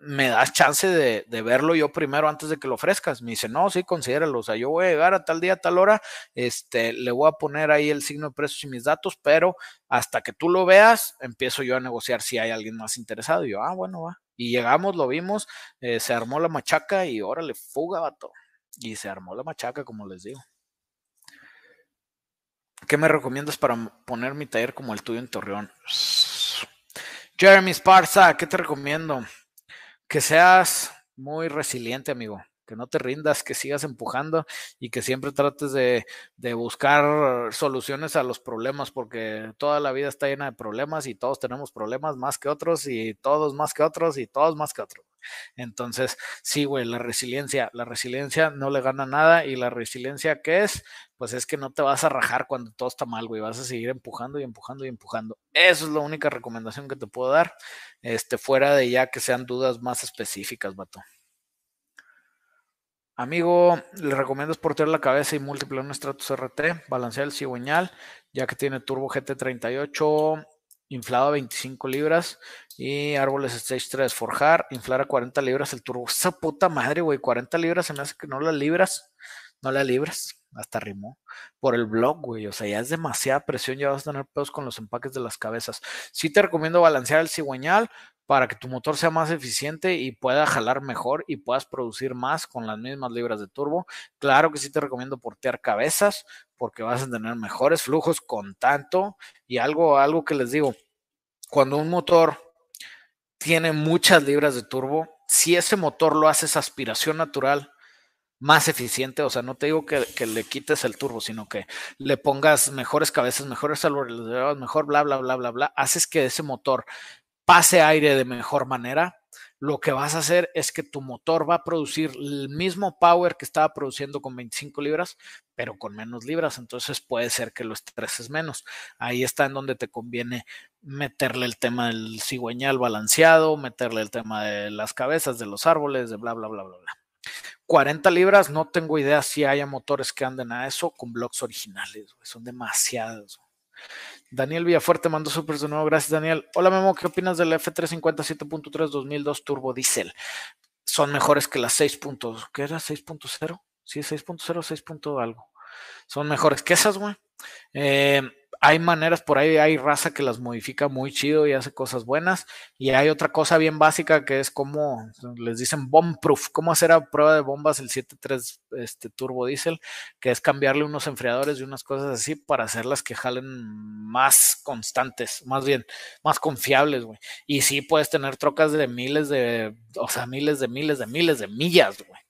me das chance de, verlo yo primero antes de que lo ofrezcas. Me dice, no, sí, considéralo. O sea, yo voy a llegar a tal día, a tal hora, este, le voy a poner ahí el signo de precios y mis datos, pero hasta que tú lo veas, empiezo yo a negociar si hay alguien más interesado. Y yo, ah, bueno, va. Y llegamos, lo vimos, eh, se armó la machaca y órale, fuga, vato. Y se armó la machaca, como les digo. ¿Qué me recomiendas para poner mi taller como el tuyo en Torreón? Jeremy Sparza, ¿qué te recomiendo? que seas muy resiliente, amigo, que no te rindas, que sigas empujando y que siempre trates de, buscar soluciones a los problemas, porque toda la vida está llena de problemas y todos tenemos problemas más que otros y todos más que otros y todos más que otros. Entonces, sí, güey, la resiliencia, la resiliencia no le gana nada y la resiliencia que es, pues es que no te vas a rajar cuando todo está mal, güey, vas a seguir empujando y empujando y empujando. Eso es la única recomendación que te puedo dar, este, fuera de ya que sean dudas más específicas, vato. Amigo, le recomiendo portear la cabeza y múltiple un Stratus RT, balancear el cigüeñal, ya que tiene turbo GT38, inflado a 25 libras y árboles Stage 3, forjar, inflar a 40 libras el turbo. Esa puta madre, güey, 40 libras se me hace que no la libras, no la libras hasta rimó, por el blog, güey. O sea, ya es demasiada presión, ya vas a tener pedos con los empaques de las cabezas. Sí te recomiendo balancear el cigüeñal para que tu motor sea más eficiente y pueda jalar mejor y puedas producir más con las mismas libras de turbo. Claro que sí te recomiendo portear cabezas porque vas a tener mejores flujos con tanto y algo, algo que les digo, cuando un motor tiene muchas libras de turbo, si ese motor lo haces aspiración natural, más eficiente, o sea, no te digo que, le quites el turbo, sino que le pongas mejores cabezas, mejores árboles, mejor bla, bla, bla, bla, bla, haces que ese motor pase aire de mejor manera, lo que vas a hacer es que tu motor va a producir el mismo power que estaba produciendo con 25 libras, pero con menos libras, entonces puede ser que lo estreses menos. Ahí está en donde te conviene meterle el tema del cigüeñal balanceado, meterle el tema de las cabezas de los árboles, de bla, bla, bla, bla, bla. 40 libras, no tengo idea si haya motores que anden a eso con blocks originales, son demasiados. Daniel Villafuerte mandó súper de nuevo, gracias Daniel. Hola Memo, ¿qué opinas del F350 7.3 2002 Turbo Diesel? Son mejores que las 6. ¿Qué era? 6.0? Sí, 6.0, 6. algo. Son mejores que esas, güey. Eh, hay maneras por ahí, hay raza que las modifica muy chido y hace cosas buenas. Y hay otra cosa bien básica que es como les dicen bomb proof, cómo hacer a prueba de bombas el 7.3 este, turbo diesel, que es cambiarle unos enfriadores y unas cosas así para hacerlas que jalen más constantes, más bien, más confiables, güey. Y sí puedes tener trocas de miles de, o sea, miles de miles de miles de millas, güey.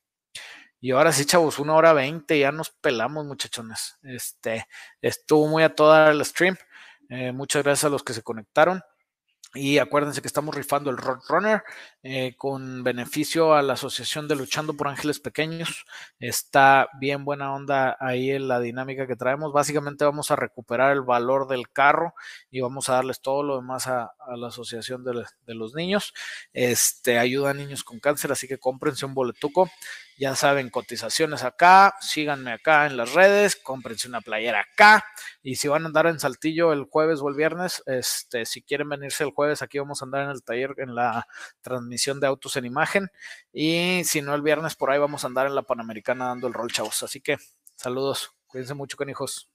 Y ahora sí, chavos, una hora veinte, ya nos pelamos, muchachones. Este, estuvo muy a toda el stream. Eh, muchas gracias a los que se conectaron. Y acuérdense que estamos rifando el Roadrunner eh, con beneficio a la Asociación de Luchando por Ángeles Pequeños. Está bien buena onda ahí en la dinámica que traemos. Básicamente vamos a recuperar el valor del carro y vamos a darles todo lo demás a, la Asociación de, los Niños. Este ayuda a niños con cáncer, así que cómprense un boletuco. Ya saben, cotizaciones acá, síganme acá en las redes, cómprense una playera acá. Y si van a andar en Saltillo el jueves o el viernes, este, si quieren venirse el jueves, aquí vamos a andar en el taller, en la transmisión de autos en imagen. Y si no el viernes, por ahí vamos a andar en la Panamericana dando el rol, chavos. Así que saludos, cuídense mucho, con hijos.